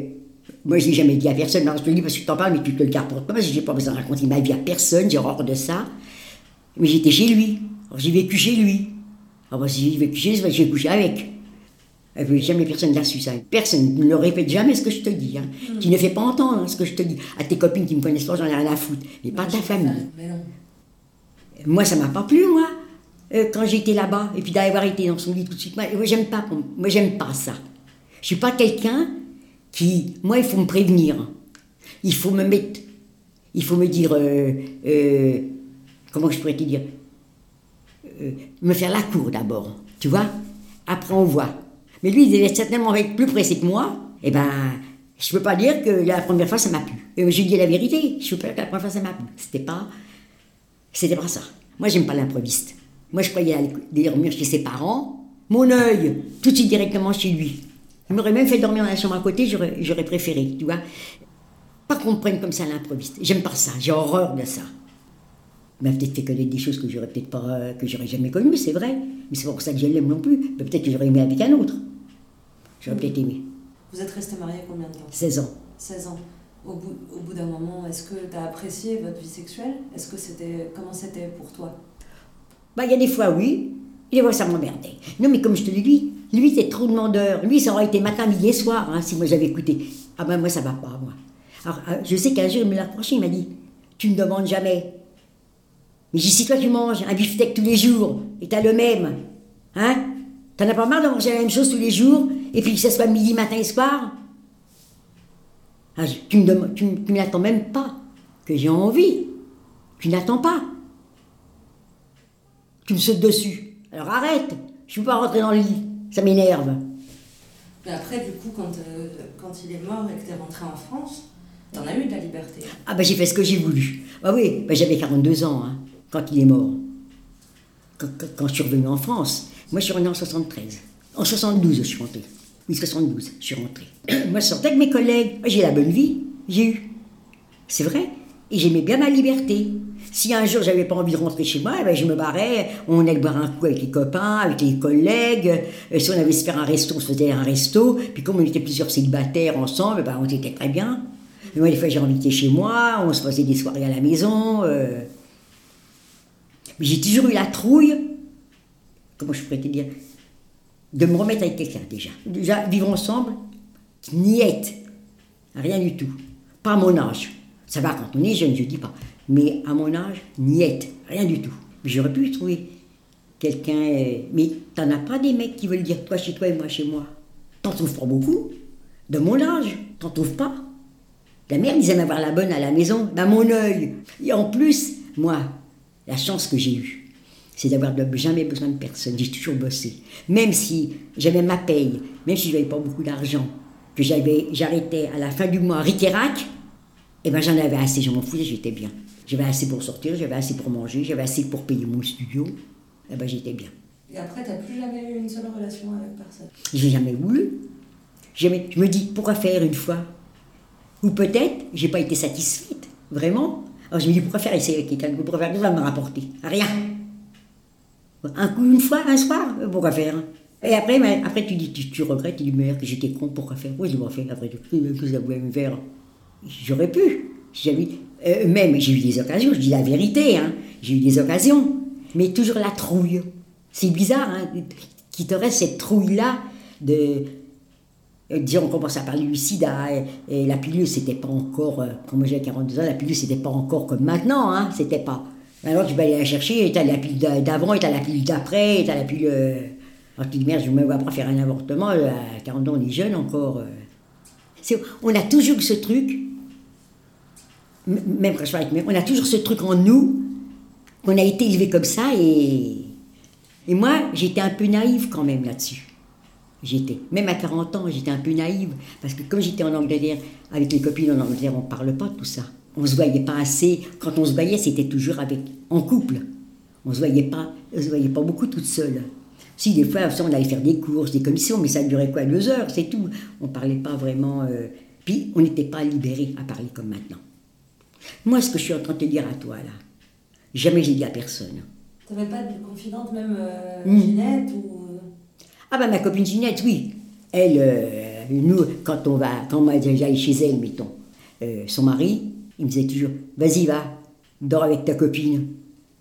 moi je n'ai jamais dit à personne, non, je te le dis parce que tu t'en parles, mais tu te le gardes pour toi, parce que j'ai pas besoin de raconter ma vie à personne, j'ai horreur de ça. Mais j'étais chez lui. Alors j'ai vécu chez lui. Alors moi, si j'ai vécu chez lui, j'ai couché avec. Et puis, jamais personne n'a su ça. Personne ne le répète jamais ce que je te dis. Hein. Tu ne fais pas entendre hein, ce que je te dis. À tes copines qui me connaissent pas, j'en ai rien à foutre. Mais pas ta famille. Mais non. Moi, ça m'a pas plu, moi, euh, quand j'étais là-bas. Et puis d'avoir été dans son lit tout de suite. Moi, j'aime pas, moi, j'aime pas ça. Je suis pas quelqu'un Moi, il faut me prévenir. Il faut me mettre. Il faut me dire. euh, euh, comment je pourrais te dire Euh, Me faire la cour d'abord. Tu vois? Après, on voit. Mais lui, il devait certainement être plus pressé que moi. Eh ben, Je peux pas dire que la première fois ça m'a plu. Et j'ai dit la vérité, je peux pas dire que la première fois ça m'a plu. C'était pas, c'était pas ça. Moi j'aime pas l'improviste. Moi je croyais aller dormir chez ses parents. Mon œil, tout de suite directement chez lui. Il m'aurait même fait dormir dans la chambre à côté, j'aurais préféré, tu vois. Pas qu'on me prenne comme ça l'improviste. J'aime pas ça, j'ai horreur de ça. Il m'a peut-être fait connaître des choses que j'aurais peut-être pas, que j'aurais jamais connues, c'est vrai. Mais c'est pour ça que je l'aime non plus. Mais Peut-être que j'aurais aimé avec un autre. J'aurais peut-être aimé. Vous êtes resté marié combien de temps? 16 ans. 16 ans. Au bout, au bout d'un moment, est-ce que tu as apprécié votre vie sexuelle? Est-ce que c'était comment c'était pour toi? Bah, il y a des fois, oui. Et des fois, ça m'emmerdait. Non, mais comme je te l'ai dit, lui, c'est trop demandeur. Lui, ça aurait été matin, midi et soir, hein, si moi j'avais écouté. Ah ben, moi, ça va pas, moi. Alors, euh, je sais qu'un jour, il me l'a reproché, il m'a dit Tu ne demandes jamais. Mais j'ai si toi, tu manges un beefsteak tous les jours, et t'as le même, hein T'en as pas marre de manger la même chose tous les jours, et puis que ce soit midi, matin et soir? Ah, Tu demandes- tu, n'attends même pas que j'ai envie. Tu n'attends pas. Tu me sautes dessus. Alors arrête, je peux pas rentrer dans le lit, ça m'énerve. Mais après, du coup, quand, euh, quand il est mort et que tu es rentré en France, t'en as eu de la liberté. Ah bah j'ai fait ce que j'ai voulu. Ah oui, bah, j'avais 42 ans hein, quand il est mort. Quand, quand- quand je suis revenu en France. Moi je suis revenu en 73. En 72 je suis rentré. Oui, 72, je suis rentré. Moi je sortais avec mes collègues. J'ai la bonne vie, j'ai eu. C'est vrai. Et j'aimais bien ma liberté. Si un jour j'avais pas envie de rentrer chez moi, eh ben, je me barrais, on allait boire un coup avec les copains, avec les collègues. Euh, si on avait se faire un resto, on se faisait un resto. Puis comme on était plusieurs célibataires ensemble, eh ben, on était très bien. Et moi, des fois, j'ai invité chez moi, on se faisait des soirées à la maison. euh. Mais j'ai toujours eu la trouille, comment je pourrais te dire, de me remettre avec quelqu'un déjà. Déjà, vivre ensemble, niette, rien du tout. Pas mon âge. Ça va quand on est jeune, je dis pas. Mais à mon âge, niette, rien du tout. J'aurais pu trouver quelqu'un. euh, Mais t'en as pas des mecs qui veulent dire toi chez toi et moi chez moi. T'en trouves pas beaucoup. De mon âge, t'en trouves pas. La mère disait m'avoir la bonne à la maison, dans mon œil. Et en plus, moi, la chance que j'ai eue, c'est d'avoir jamais besoin de personne. J'ai toujours bossé. Même si j'avais ma paye, même si je n'avais pas beaucoup d'argent, que j'avais, j'arrêtais à la fin du mois ric-et-rac, eh ben j'en avais assez, je m'en foutais, j'étais bien. J'avais assez pour sortir, j'avais assez pour manger, j'avais assez pour payer mon studio. Eh ben j'étais bien. Et après, t'as plus jamais eu une seule relation avec personne? J'ai jamais voulu. Jamais. Je me dis, pourquoi faire une fois? Ou peut-être, j'ai pas été satisfaite, vraiment. Alors je me dis, pourquoi faire? Essayer avec quelqu'un Pourquoi faire Qu'est-ce que ça va me rapporter Rien. Un coup, une fois, un soir, pourquoi faire? Et après, mais après tu dis, tu, tu regrettes, tu dis, merde, que j'étais con, pourquoi faire? Oui, je pas fait, après, tout? qu'est-ce que ça voulait me faire J'aurais pu. J'avais, euh, même, j'ai eu des occasions, je dis la vérité, hein, j'ai eu des occasions, mais toujours la trouille. C'est bizarre, hein, qu'il te reste cette trouille-là de. euh, Disons, on commence à parler du sida, et, la pilule, c'était pas encore, quand moi j'avais 42 ans, la pilule, c'était pas encore comme maintenant, hein, c'était pas. Alors tu vas aller la chercher, et t'as la pilule d'a- d'avant, et t'as la pilule d'après, et t'as la pilule. Alors tu dis, merde, je me vois pas faire un avortement, euh, à 40 ans, on est jeune encore. euh. On a toujours ce truc, même quand je parle avec mes- on a toujours ce truc en nous, qu'on a été élevé comme ça, et. Et moi, j'étais un peu naïve quand même là-dessus. J'étais, même à 40 ans, j'étais un peu naïve, parce que comme j'étais en Angleterre, avec les copines en Angleterre, on ne parle pas de tout ça. On se voyait pas assez. Quand on se voyait, c'était toujours avec, en couple. On se voyait pas, on se voyait pas beaucoup toute seule. Si des fois, on allait faire des courses, des commissions, mais ça durait quoi, deux heures, c'est tout. On parlait pas vraiment. euh, Puis on n'était pas libéré à parler comme maintenant. Moi, ce que je suis en train de te dire à toi là, jamais j'ai dit à personne. T'avais pas de confidente, même euh, Mm. Ginette ou. Ah ben ma copine Ginette, oui. Elle, euh, nous, quand on va, quand moi j'allais chez elle, mettons, euh, son mari, il me disait toujours, vas-y va, dors avec ta copine.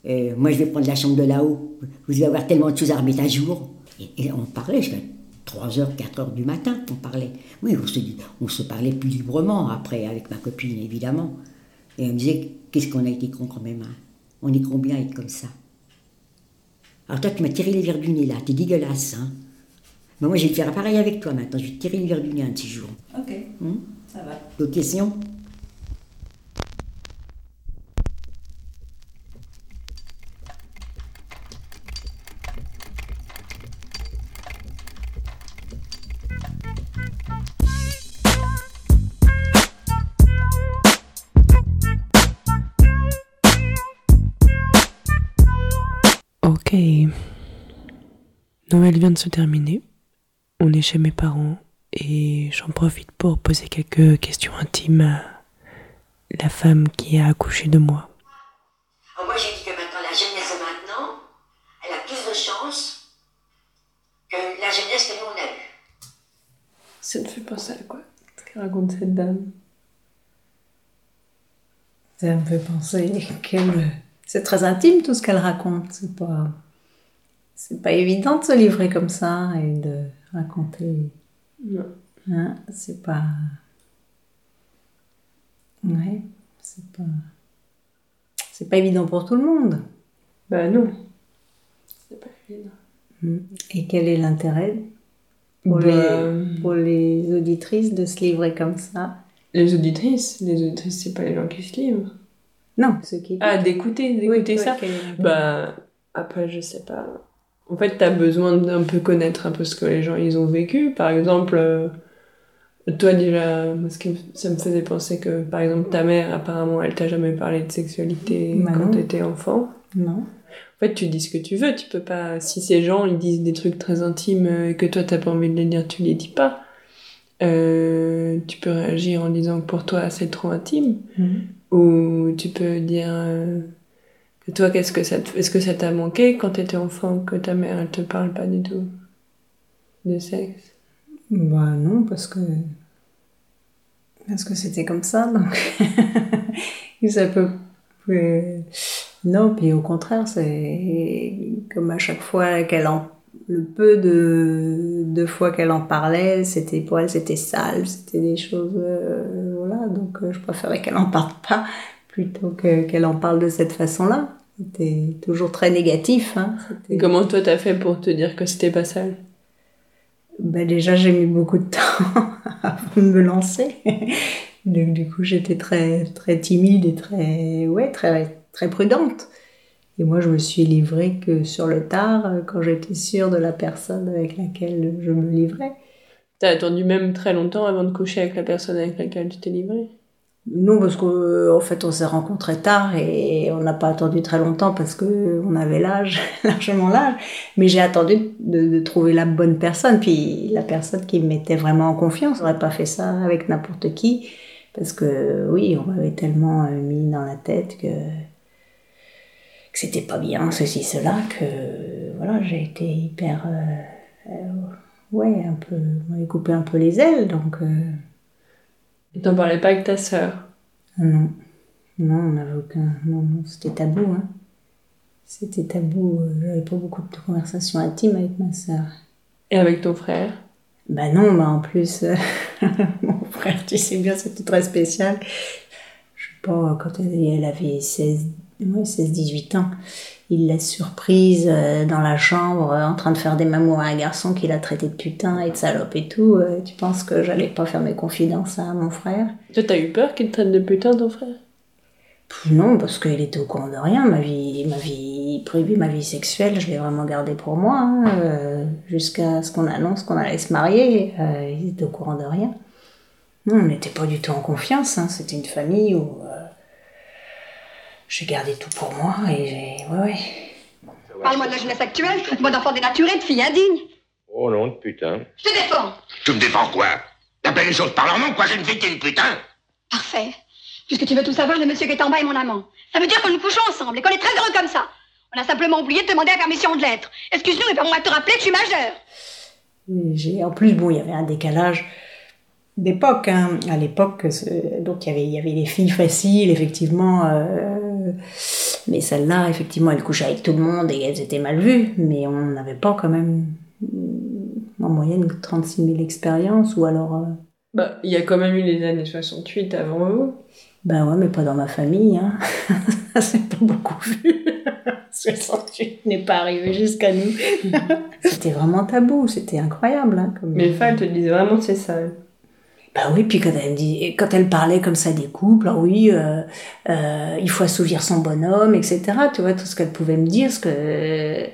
Euh, moi je vais prendre la chambre de là-haut. Vous allez avoir tellement de choses à remettre à jour. Et, et on parlait jusqu'à 3h, 4h du matin, on parlait. Oui, on se, on se parlait plus librement après avec ma copine, évidemment. Et elle me disait, qu'est-ce qu'on a été con quand même. hein. On est combien à être comme ça? Alors toi, tu m'as tiré les verres du nez là, t'es dégueulasse. Hein Mais moi, je vais te faire pareil avec toi maintenant, je vais te tirer les verres du nez un de ces jours. Ok, Hum ça va. D'autres questions? Noël vient de se terminer. On est chez mes parents et j'en profite pour poser quelques questions intimes à la femme qui a accouché de moi. Alors moi j'ai dit que maintenant la jeunesse de maintenant, elle a plus de chance que la jeunesse que nous on a eue. Ça te fait penser à quoi Ce que raconte cette dame Ça me fait penser qu'elle. C'est très intime tout ce qu'elle raconte. C'est pas. C'est pas évident de se livrer comme ça et de raconter. Non. Hein, c'est pas. Ouais, c'est pas. C'est pas évident pour tout le monde. Bah non. C'est pas évident. Mm. Et quel est l'intérêt pour, les, pour les auditrices de se livrer comme ça? Les auditrices, les auditrices, c'est pas les gens qui se livrent. Non, ceux qui. Ah, d'écouter, d'écouter Oui, ça. quel Bah, après, je sais pas. En fait, t'as besoin d'un peu connaître un peu ce que les gens ils ont vécu. Par exemple, euh, toi déjà, parce que ça me faisait penser que, par exemple, ta mère, apparemment, elle t'a jamais parlé de sexualité Bah quand non. t'étais enfant. Non. En fait, tu dis ce que tu veux. Tu peux pas. Si ces gens ils disent des trucs très intimes et que toi t'as pas envie de les dire, tu les dis pas. Euh, tu peux réagir en disant que pour toi c'est trop intime. Mhm. Ou tu peux dire euh, toi, qu'est-ce que ça est-ce que ça t'a manqué quand t'étais enfant que ta mère elle te parle pas du tout de sexe? Bah non, parce que. Parce que c'était comme ça, donc. Ça peut. Non, puis au contraire, c'est comme à chaque fois qu'elle en. Le peu de, de fois qu'elle en parlait, c'était pour elle, c'était sale, c'était des choses. euh, voilà, donc euh, je préférais qu'elle en parle pas plutôt que- qu'elle en parle de cette façon-là. C'était toujours très négatif. Hein. Et comment toi t'as fait pour te dire que c'était pas sale? Ben déjà, j'ai mis beaucoup de temps avant de me lancer. Donc, du coup, j'étais très, très timide et très, ouais, très, très prudente. Et moi, je me suis livrée que sur le tard, quand j'étais sûre de la personne avec laquelle je me livrais. T'as attendu même très longtemps avant de coucher avec la personne avec laquelle tu t'es livré Non, parce qu'en fait, on s'est rencontrés tard et on n'a pas attendu très longtemps parce que on avait l'âge, largement l'âge. Mais j'ai attendu de, trouver la bonne personne, puis la personne qui me mettait vraiment en confiance. J'aurais pas fait ça avec n'importe qui parce que oui, on m'avait tellement euh, mis dans la tête que que c'était pas bien, ceci, cela, que voilà, j'ai été hyper, euh, euh, ouais, un peu, on m'avait coupé un peu les ailes, donc. Et t'en parlais pas avec ta sœur? Ah Non, non, on n'avait aucun. Non, non, c'était tabou, hein. C'était tabou. euh, J'avais pas beaucoup de conversations intimes avec ma sœur. Et avec ton frère? Bah non, bah en plus, euh, mon frère, tu sais bien, c'était très spécial. Je sais pas, quand elle, elle avait 16, ouais, 16, 18 ans, il l'a surprise euh, dans la chambre euh, en train de faire des mamours à un garçon qu'il a traité de putain et de salope et tout. Euh, tu penses que j'allais pas faire mes confidences à mon frère? Toi t'as eu peur qu'il te traite de putain ton frère? Non, parce qu'il était au courant de rien. Ma vie, ma vie privée, ma vie sexuelle, je l'ai vraiment gardée pour moi. hein, euh, Jusqu'à ce qu'on annonce qu'on allait se marier, euh, il était au courant de rien. Non, on n'était pas du tout en confiance. hein, C'était une famille où j'ai gardé tout pour moi et j'ai. Ouais, ouais. Parle-moi de la jeunesse actuelle, traite-moi d'enfant dénaturé, de fille indigne. Oh non, de putain. Je te défends. Tu me défends quoi? T'appelles les choses par leur nom, quoi, c'est une fille qui est une putain Parfait. Puisque tu veux tout savoir, le monsieur qui est en bas est mon amant. Ça veut dire que nous couchons ensemble et qu'on est très heureux comme ça. On a simplement oublié de te demander la permission de l'être. Excuse-nous, mais permets-moi de te rappeler que je suis majeure. En plus, bon, il y avait un décalage d'époque. hein. À l'époque, donc il y avait, il y avait les filles faciles, effectivement. euh, mais celles-là, effectivement, elles couchaient avec tout le monde et elles étaient mal vues. Mais on n'avait pas quand même, mm, en moyenne, 36 000 expériences. Ou alors. euh, Bah, il y a quand même eu les années 68 avant vous. Ben ouais, mais pas dans ma famille. Hein. C'est pas beaucoup vu. 68 n'est pas arrivé jusqu'à nous. c'était vraiment tabou, c'était incroyable. Hein, comme... Mais Fall te disait vraiment c'est sale. Bah oui, puis quand elle, dit, quand elle parlait comme ça des couples, ah oui, euh, euh, il faut assouvir son bonhomme, etc. Tu vois, tout ce qu'elle pouvait me dire, ce que,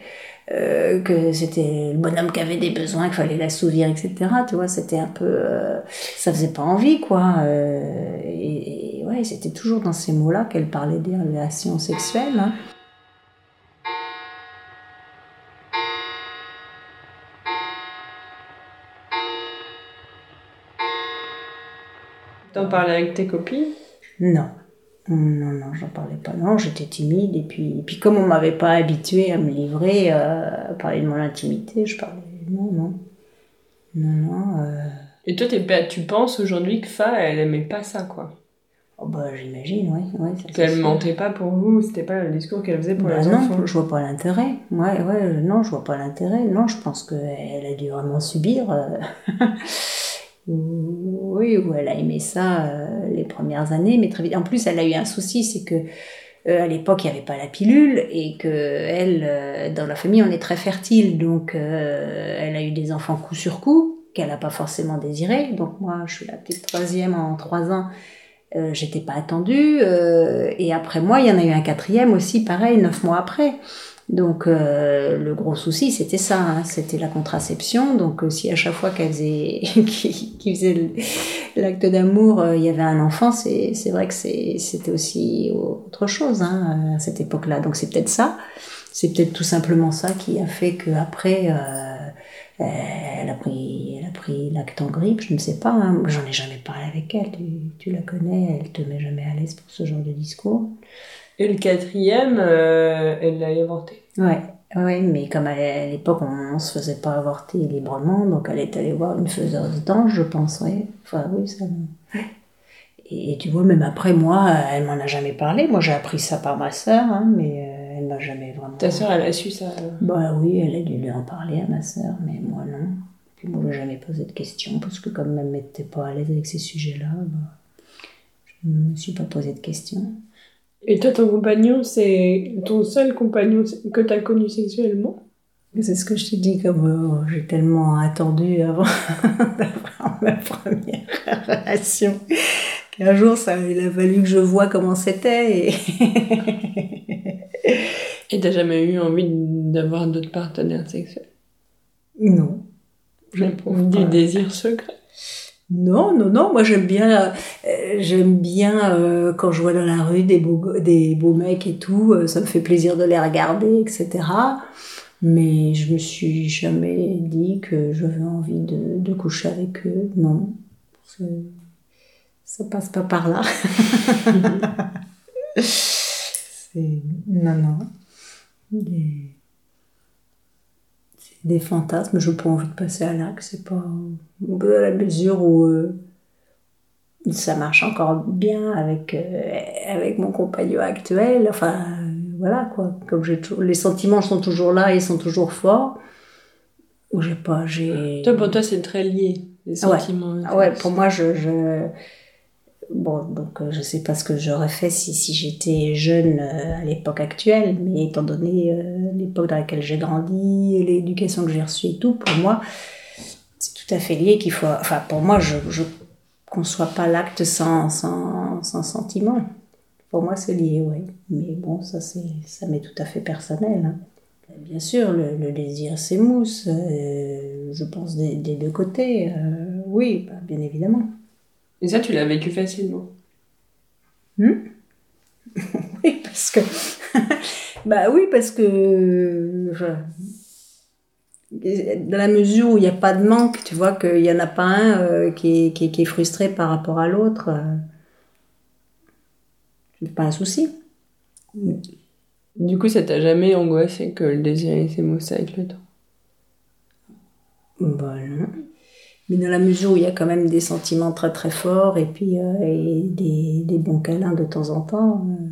euh, que c'était le bonhomme qui avait des besoins, qu'il fallait l'assouvir, etc. Tu vois, c'était un peu... euh, ça faisait pas envie, quoi. euh, et, et ouais, c'était toujours dans ces mots-là qu'elle parlait des relations sexuelles. hein. T'en parlais avec tes copines? Non. Non, non, j'en parlais pas. Non, j'étais timide. Et puis, et puis comme on m'avait pas habituée à me livrer, euh, à parler de mon intimité, je parlais. Non, non. Non, non. euh, Et toi, tu penses aujourd'hui que Fa, elle aimait pas ça, quoi? Oh bah, j'imagine, oui. Ouais, Qu'elle sûr. mentait pas pour vous, c'était pas le discours qu'elle faisait pour Bah les non, enfants? je vois pas l'intérêt. Ouais, ouais, non, je vois pas l'intérêt. Non, je pense qu'elle a dû vraiment subir. euh, oui, ou elle a aimé ça euh, les premières années, mais très vite. En plus, elle a eu un souci, c'est que euh, à l'époque, il n'y avait pas la pilule et que elle, euh, dans la famille, on est très fertile, donc elle a eu des enfants coup sur coup qu'elle n'a pas forcément désiré. Donc moi, je suis la petite troisième en trois ans. J'étais pas attendue et après moi il y en a eu un quatrième aussi pareil neuf mois après donc euh, le gros souci c'était ça hein, c'était la contraception donc euh, si à chaque fois qu'elle faisait l'acte d'amour euh, il y avait un enfant c'est vrai que c'était aussi autre chose hein, à cette époque là donc c'est peut-être ça c'est peut-être tout simplement ça qui a fait que après euh, elle a pris, elle a pris l'acte en grippe, je ne sais pas, hein. j'en ai jamais parlé avec elle, tu, tu la connais, elle te met jamais à l'aise pour ce genre de discours. Et le quatrième, euh, elle l'a avorté. Ouais, ouais, mais comme à l'époque on, ne se faisait pas avorter librement, donc elle est allée voir une faiseuse d'ange, je pense, ouais. Enfin oui, ça. Et, et tu vois, même après moi, elle m'en a jamais parlé. Moi, j'ai appris ça par ma sœur, hein, mais euh, elle m'a jamais vraiment. Ta sœur, elle a su ça Bah oui, elle a dû lui en parler à ma sœur, mais moi non. Puis moi, j'ai jamais posé de questions, parce que comme elle m'était pas à l'aise avec ces sujets-là, bah, je ne me suis pas posé de questions. Et toi, ton compagnon, c'est ton seul compagnon que t'as connu sexuellement? C'est ce que je t'ai dit, comme euh, j'ai tellement attendu avant d'avoir ma première relation, qu'un jour, ça, il a fallu que je vois comment c'était. Et... Et t'as jamais eu envie d'avoir d'autres partenaires sexuels? Non. J'éprouve du désir secret. Non, non, non, moi j'aime bien, euh, j'aime bien euh, quand je vois dans la rue des beaux, des beaux mecs et tout, euh, ça me fait plaisir de les regarder, etc. Mais je me suis jamais dit que j'avais envie de, de coucher avec eux, non. Ça passe pas par là. Non, non. Des fantasmes, je n'ai pas envie de passer à l'acte, c'est pas à la mesure où euh, ça marche encore bien avec, euh, avec mon compagnon actuel. Enfin, voilà quoi. Comme j'ai les sentiments sont toujours là, ils sont toujours forts. Ou j'ai pas, j'ai. Toi, pour toi, c'est très lié, les Ah ouais. sentiments. Ah ouais, pour moi, je, je... Bon, donc euh, je sais pas ce que j'aurais fait si, si j'étais jeune euh, à l'époque actuelle, mais étant donné euh, l'époque dans laquelle j'ai grandi, l'éducation que j'ai reçue et tout, pour moi, c'est tout à fait lié qu'il faut... Enfin, pour moi, je, je conçois pas l'acte sans, sans, sans sentiment. Pour moi, c'est lié, oui. Mais bon, ça, c'est, ça m'est tout à fait personnel. hein. Bien sûr, le, le désir s'émousse, je pense des, deux côtés. oui, bah, bien évidemment. Et ça, tu l'as vécu facilement. Hmm? Oui, parce que. bah oui, parce que. je- Dans la mesure où il n'y a pas de manque, tu vois, qu'il n'y en a pas un euh, qui, est, qui, est, qui est frustré par rapport à l'autre, euh, c'est pas un souci. Du coup, ça t'a jamais angoissé que le désir s'émousse avec le temps? Bah non. Mais dans la mesure où il y a quand même des sentiments très très forts et puis euh, et des, des bons câlins de temps en temps, euh,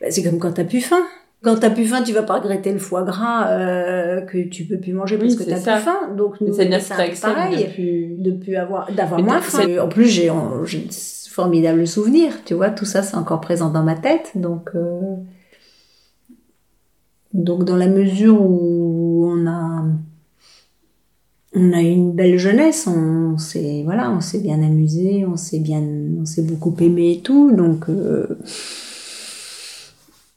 bah, c'est comme quand t'as plus faim. Quand t'as plus faim, tu vas pas regretter le foie gras euh, que tu peux plus manger parce Oui, que t'as plus faim. Donc nous, c'est un pareil de plus- de plus avoir d'avoir moins faim. En plus, j'ai de formidables souvenirs. Tu vois, tout ça c'est encore présent dans ma tête. Donc euh, donc dans la mesure où on a on a eu une belle jeunesse, on s'est voilà, on s'est bien amusé, on s'est bien, on s'est beaucoup aimé et tout, donc euh,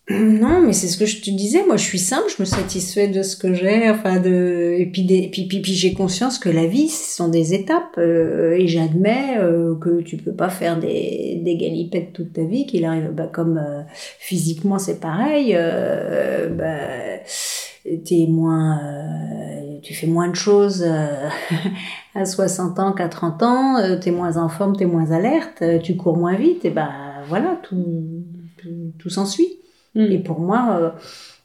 non, mais c'est ce que je te disais, moi je suis simple, je me satisfais de ce que j'ai, enfin de et puis j'ai conscience que la vie ce sont des étapes euh, et j'admets euh, que tu peux pas faire des, des galipettes toute ta vie, qu'il arrive bah, comme physiquement c'est pareil, bah, t'es moins, euh, tu fais moins de choses euh, à 60 ans qu'à 30 ans, euh, t'es moins en forme, t'es moins alerte, euh, tu cours moins vite, et ben voilà, tout, tout, s'ensuit. Et pour moi, euh,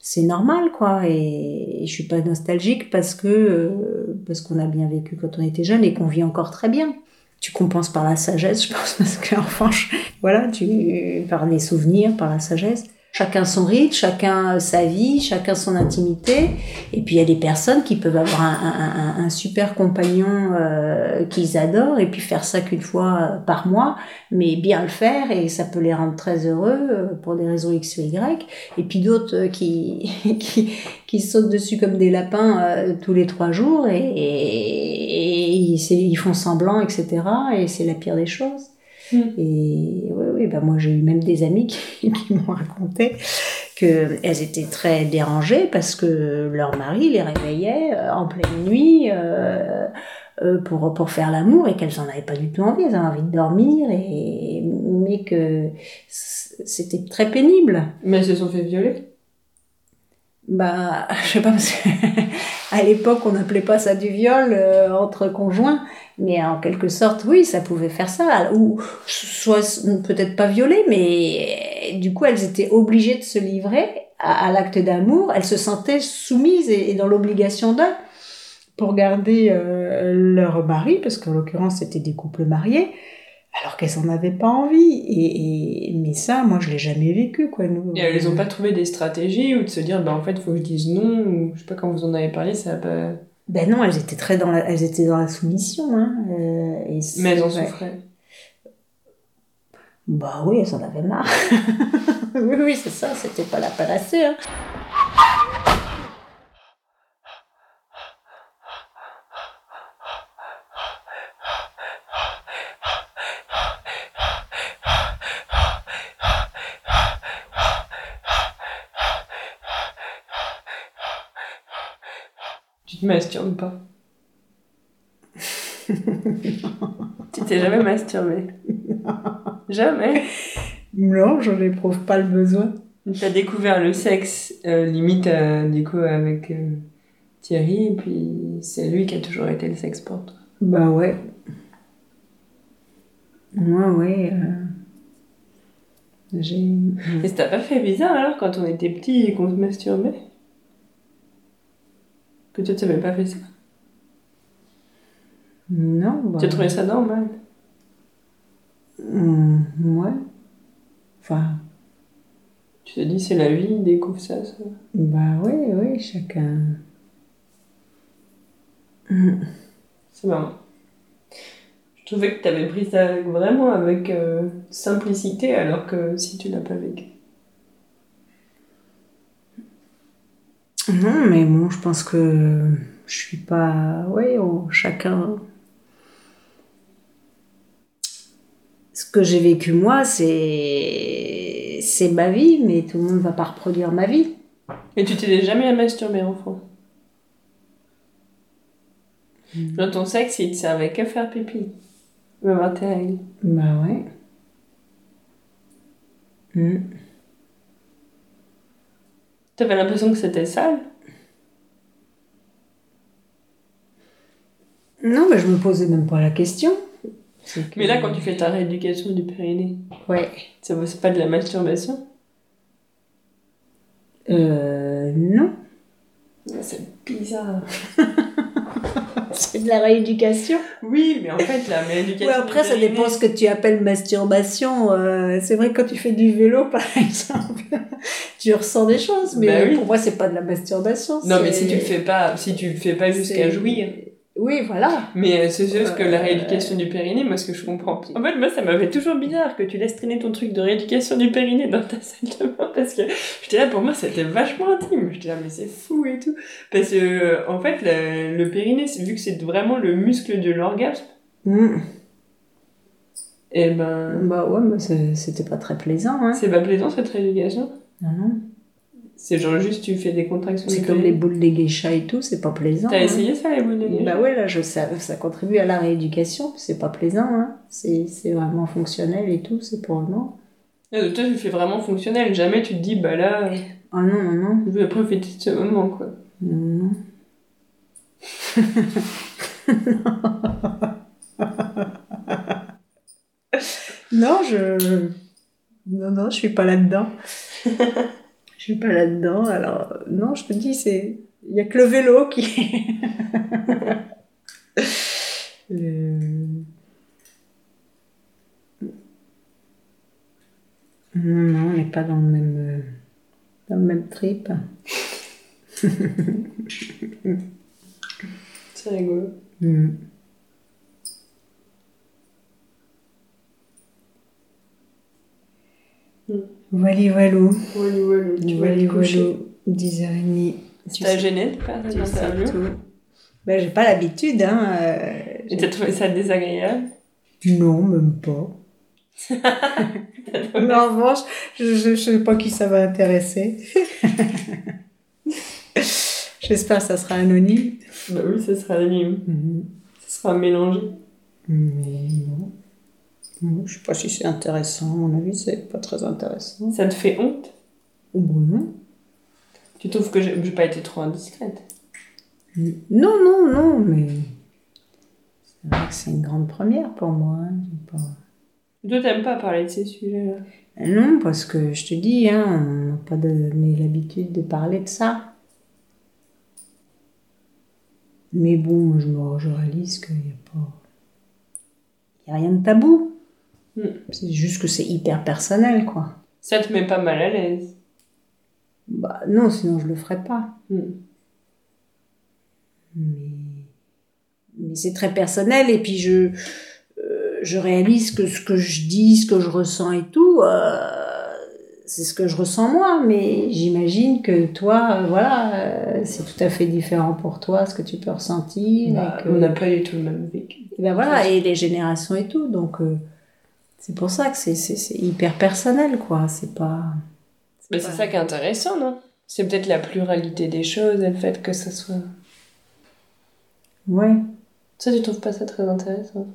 c'est normal, quoi. Et, je suis pas nostalgique parce que euh, parce qu'on a bien vécu quand on était jeune et qu'on vit encore très bien. Tu compenses par la sagesse, je pense, parce que je- voilà, tu par les souvenirs, par la sagesse. Chacun son rythme, chacun sa vie, chacun son intimité. Et puis il y a des personnes qui peuvent avoir un, un- un- super compagnon euh, qu'ils adorent et puis faire ça qu'une fois euh, par mois, mais bien le faire et ça peut les rendre très heureux euh, pour des raisons X ou Y. Et puis d'autres euh, qui, qui, qui sautent dessus comme des lapins euh, tous les trois jours et, et, et ils font semblant, etc. Et c'est la pire des choses. Et oui, oui, bah moi j'ai eu même des amis qui, qui m'ont raconté qu'elles étaient très dérangées parce que leur mari les réveillait euh, en pleine nuit euh, euh, pour, pour faire l'amour et qu'elles n'en avaient pas du tout envie, elles avaient envie de dormir, et, mais que c'était très pénible. Mais elles se sont fait violer. Bah, je sais pas, parce que à l'époque, on n'appelait pas ça du viol euh, entre conjoints, mais en quelque sorte, oui, ça pouvait faire ça. Ou soit peut-être pas violer, mais du coup, elles étaient obligées de se livrer à, à l'acte d'amour. Elles se sentaient soumises et, et dans l'obligation d'un pour garder euh, leur mari, parce qu'en l'occurrence, c'était des couples mariés, alors qu'elles n'en avaient pas envie. Et, et- mais ça, moi, je l'ai jamais vécu, quoi. Nous, Et elles ont pas trouvé des stratégies ou de se dire, bah en fait, faut que je dise non, ou je sais pas quand vous en avez parlé, ça a pas. Ben non, elles étaient très dans la, elles étaient dans la soumission, hein. euh, et Mais elles en souffraient. Bah oui, elles en avaient marre. oui, oui, c'est ça, c'était pas la panacée, hein. Tu te masturbes pas. tu t'es jamais masturbé. Jamais. Non, je n'éprouve pas le besoin. T'as découvert le sexe euh, limite à déco avec euh, Thierry, et puis c'est lui qui a toujours été le sexe pour toi. Bah ouais. Moi, ouais. euh, J'ai. Et ça t'a pas fait bizarre alors quand on était petit et qu'on se masturbait? Que toi tu n'avais pas fait ça Non, bah. Tu as trouvé ça normal Hum, ouais. Enfin, Tu te dis c'est la vie, il découvre ça, ça. bah ouais, ouais, chacun. Hum. C'est marrant. Je trouvais que t'avais pris ça vraiment avec euh, simplicité alors que si tu l'as pas vécu. Non, mais bon, je pense que je suis pas. On- chacun. Ce que j'ai vécu moi, c'est. C'est ma vie, mais tout le monde va pas reproduire ma vie. Et tu t'es jamais masturbé enfant Dans ton sexe, il te servait qu'à faire pipi. Bah ouais. Hmm. T'avais l'impression que c'était sale? Non, mais je me posais même pas la question. Que- Mais là, quand tu fais ta rééducation du périnée, Ouais. ça c'est pas de la masturbation? Euh. Non. C'est bizarre. C'est de la rééducation. Oui, mais en fait, la rééducation. Ouais, après, ça dépend ce que tu appelles masturbation. Euh, c'est vrai que quand tu fais du vélo, par exemple, tu ressens des choses, mais Bah oui. pour moi, c'est pas de la masturbation. Non, mais si tu le fais pas, si tu le fais pas jusqu'à jouir. Oui, voilà. Mais euh, c'est juste que la Euh, rééducation du périnée, moi, ce que je comprends. En fait, moi, ça m'avait toujours bizarre que tu laisses traîner ton truc de rééducation du périnée dans ta salle de bain parce que j'étais là, pour moi, c'était vachement intime. J'étais là, mais c'est fou et tout. Parce que, euh, en fait, le, le périnée, vu que c'est vraiment le muscle de l'orgasme, Hmm. et ben. Bah ouais, mais c'était pas très plaisant. Hein. C'est pas plaisant cette rééducation? Non, non. C'est genre juste tu fais des contractions C'est comme les boules des geishas et tout, c'est pas plaisant. T'as hein. essayé ça, les boules de geisha? Bah ouais, là, je, ça, ça contribue à la rééducation, c'est pas plaisant. Hein. C'est vraiment fonctionnel et tout, c'est pour le moment. Ah, donc toi, tu fais vraiment fonctionnel. Jamais tu te dis, bah là, Ah non, non, non. je vais profiter de ce moment, quoi. Non. non, je. Non, non, je suis pas là-dedans. je suis pas là-dedans. Alors, non, je te dis, c'est. Il y a que le vélo qui. Le- Non, non, on n'est pas dans le même, euh, dans le même trip. C'est rigolo. Mm. Voilà, voilou. Voilà, voilà. Tu coucher. voilou. 10h30. Tu t'as gêné de faire tu une sais interview tout. Ben, j'ai pas l'habitude, hein. euh, Et t'as trouvé ça désagréable? Non, même pas. Mais en revanche, je, je sais pas qui ça va intéresser. J'espère que ça sera anonyme. Bah oui, ça sera anonyme. Mhm. Ça sera mélangé. Mais non. Je sais pas si c'est intéressant. À mon avis, c'est pas très intéressant. Ça te fait honte? Oh, bon, non. Tu trouves que j'ai pas été trop indiscrète? Non, non, non, mais c'est vrai que c'est une grande première pour moi. hein, pas- Toi, t'aimes pas parler de ces sujets-là? Non, parce que je te dis, hein, on n'a pas donné l'habitude de parler de ça. Mais bon, je, me, je réalise qu'il n'y a pas. Il n'y a rien de tabou. Hmm. C'est juste que c'est hyper personnel, quoi. Ça te met pas mal à l'aise? Bah non, sinon je le ferais pas. Hmm. Mais, mais c'est très personnel et puis je, euh, je réalise que ce que je dis, ce que je ressens et tout, euh, c'est ce que je ressens moi. Mais j'imagine que toi, euh, voilà, c'est tout à fait différent pour toi, ce que tu peux ressentir. Bah, et que- On n'a pas du tout le même vécu. et ben voilà, et les générations et tout. Donc c'est pour ça que c'est hyper personnel, quoi. C'est pas. Mais c'est ça qui est intéressant, non? C'est peut-être la pluralité des choses et le fait que ça soit. Ouais. Ça, tu trouves pas ça très intéressant?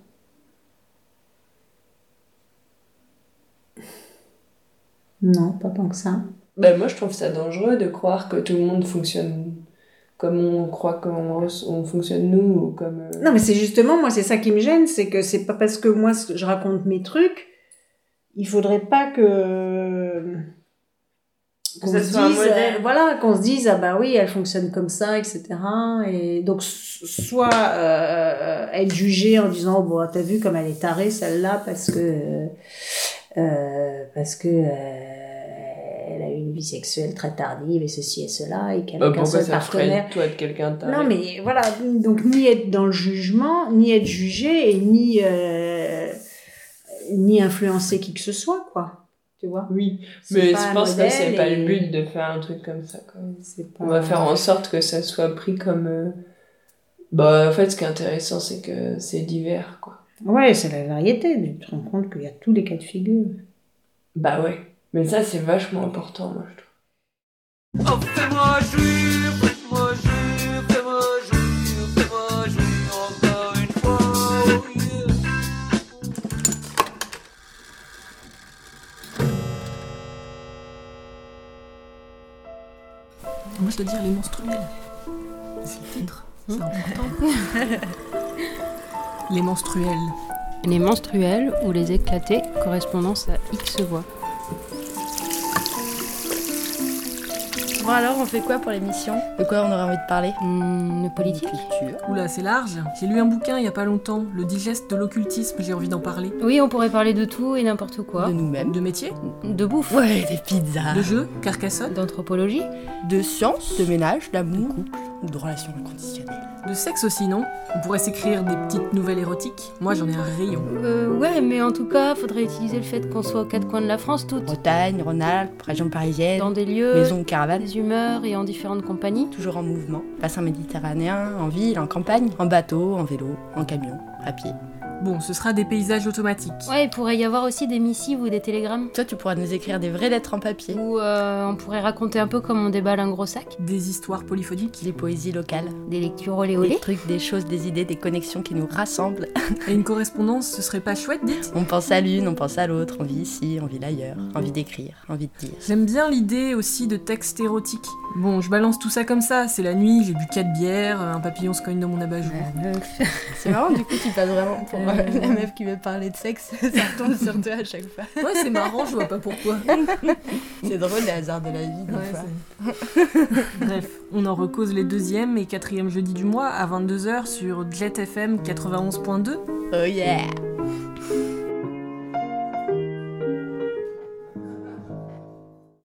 Non, pas tant que ça. Bah, moi, je trouve ça dangereux de croire que tout le monde fonctionne comme on croit qu'on on fonctionne nous, ou comme. euh, Non, mais c'est justement, moi, c'est ça qui me gêne, c'est que c'est pas parce que moi, je raconte mes trucs, il faudrait pas que. Que qu'on ça se dise, modèle. euh, voilà, qu'on se dise, ah bah oui, elle fonctionne comme ça, etc. Et donc, so- soit euh, être jugé en disant, oh, bon, t'as vu comme elle est tarée, celle-là, parce que. euh, parce que. Euh, elle a eu une vie sexuelle très tardive et ceci et cela, et qu'elle a qu'un pourquoi seul ça te ferait partenaire. toi de quelqu'un Non, mais voilà, donc ni être dans le jugement, ni être jugé, et ni, euh, ni influencer qui que ce soit, quoi. Tu vois? Oui, mais je pense que c'est pas le but de faire un truc comme ça. Quoi. pas- On va faire en sorte que ça soit pris comme. euh, Bah, en fait, ce qui est intéressant, c'est que c'est divers, quoi. Ouais, c'est la variété. Tu te rends compte qu'il y a tous les cas de figure. Bah ouais. Mais ça, c'est vachement important, moi, je trouve. Oh, fais-moi jouir, fais-moi jouir, fais-moi jouir, fais-moi jouir encore une fois. oh yeah. Moi, je dois dire les menstruels. C'est le titre. C'est important. les menstruels. Les menstruels ou les éclatés, correspondance à X voix. Bon alors, on fait quoi pour l'émission? De quoi on aurait envie de parler? De politique Oula, c'est large. J'ai lu un bouquin il y a pas longtemps, Le digeste de l'occultisme, j'ai envie d'en parler. Oui, on pourrait parler de tout et n'importe quoi. De nous-mêmes. De métier De bouffe. Ouais, des pizzas. De jeux Carcassonne D'anthropologie De science, de ménage, d'amour, ou de relations inconditionnelles. De sexe aussi, non? On pourrait s'écrire des petites nouvelles érotiques. Moi, j'en ai un rayon. Euh, ouais, mais en tout cas, faudrait utiliser le fait qu'on soit aux quatre coins de la France toutes. Bretagne, Rhône-Alpes, région parisienne, Dans des lieux, maison ou caravane. des humeurs et en différentes compagnies. Toujours en mouvement. Bassin méditerranéen, en ville, en campagne, en bateau, en vélo, en camion, à pied. Bon, ce sera des paysages automatiques. Ouais, il pourrait y avoir aussi des missives ou des télégrammes. Toi, tu pourras nous écrire des vraies lettres en papier. Ou euh, on pourrait raconter un peu comme on déballe un gros sac. Des histoires polyphoniques. Des poésies locales. Des lectures olé Des trucs, des choses, des idées, des connexions qui nous rassemblent. Et une correspondance, ce serait pas chouette, dites? On pense à l'une, on pense à l'autre, on vit ici, on vit ailleurs, envie d'écrire, envie de dire. J'aime bien l'idée aussi de textes érotiques. Bon, je balance tout ça comme ça, c'est la nuit, j'ai bu 4 bières, un papillon se cogne dans mon abat-jour. C'est marrant, du coup, tu passes vraiment pour euh, la meuf qui veut parler de sexe. Ça retombe sur toi à chaque fois. Ouais, c'est marrant, je vois pas pourquoi. C'est drôle, les hasards de la vie, des Ouais, fois. Bref, on en recose les deuxième et quatrième jeudi du mois à 22h sur Jet FM 91.2. Oh yeah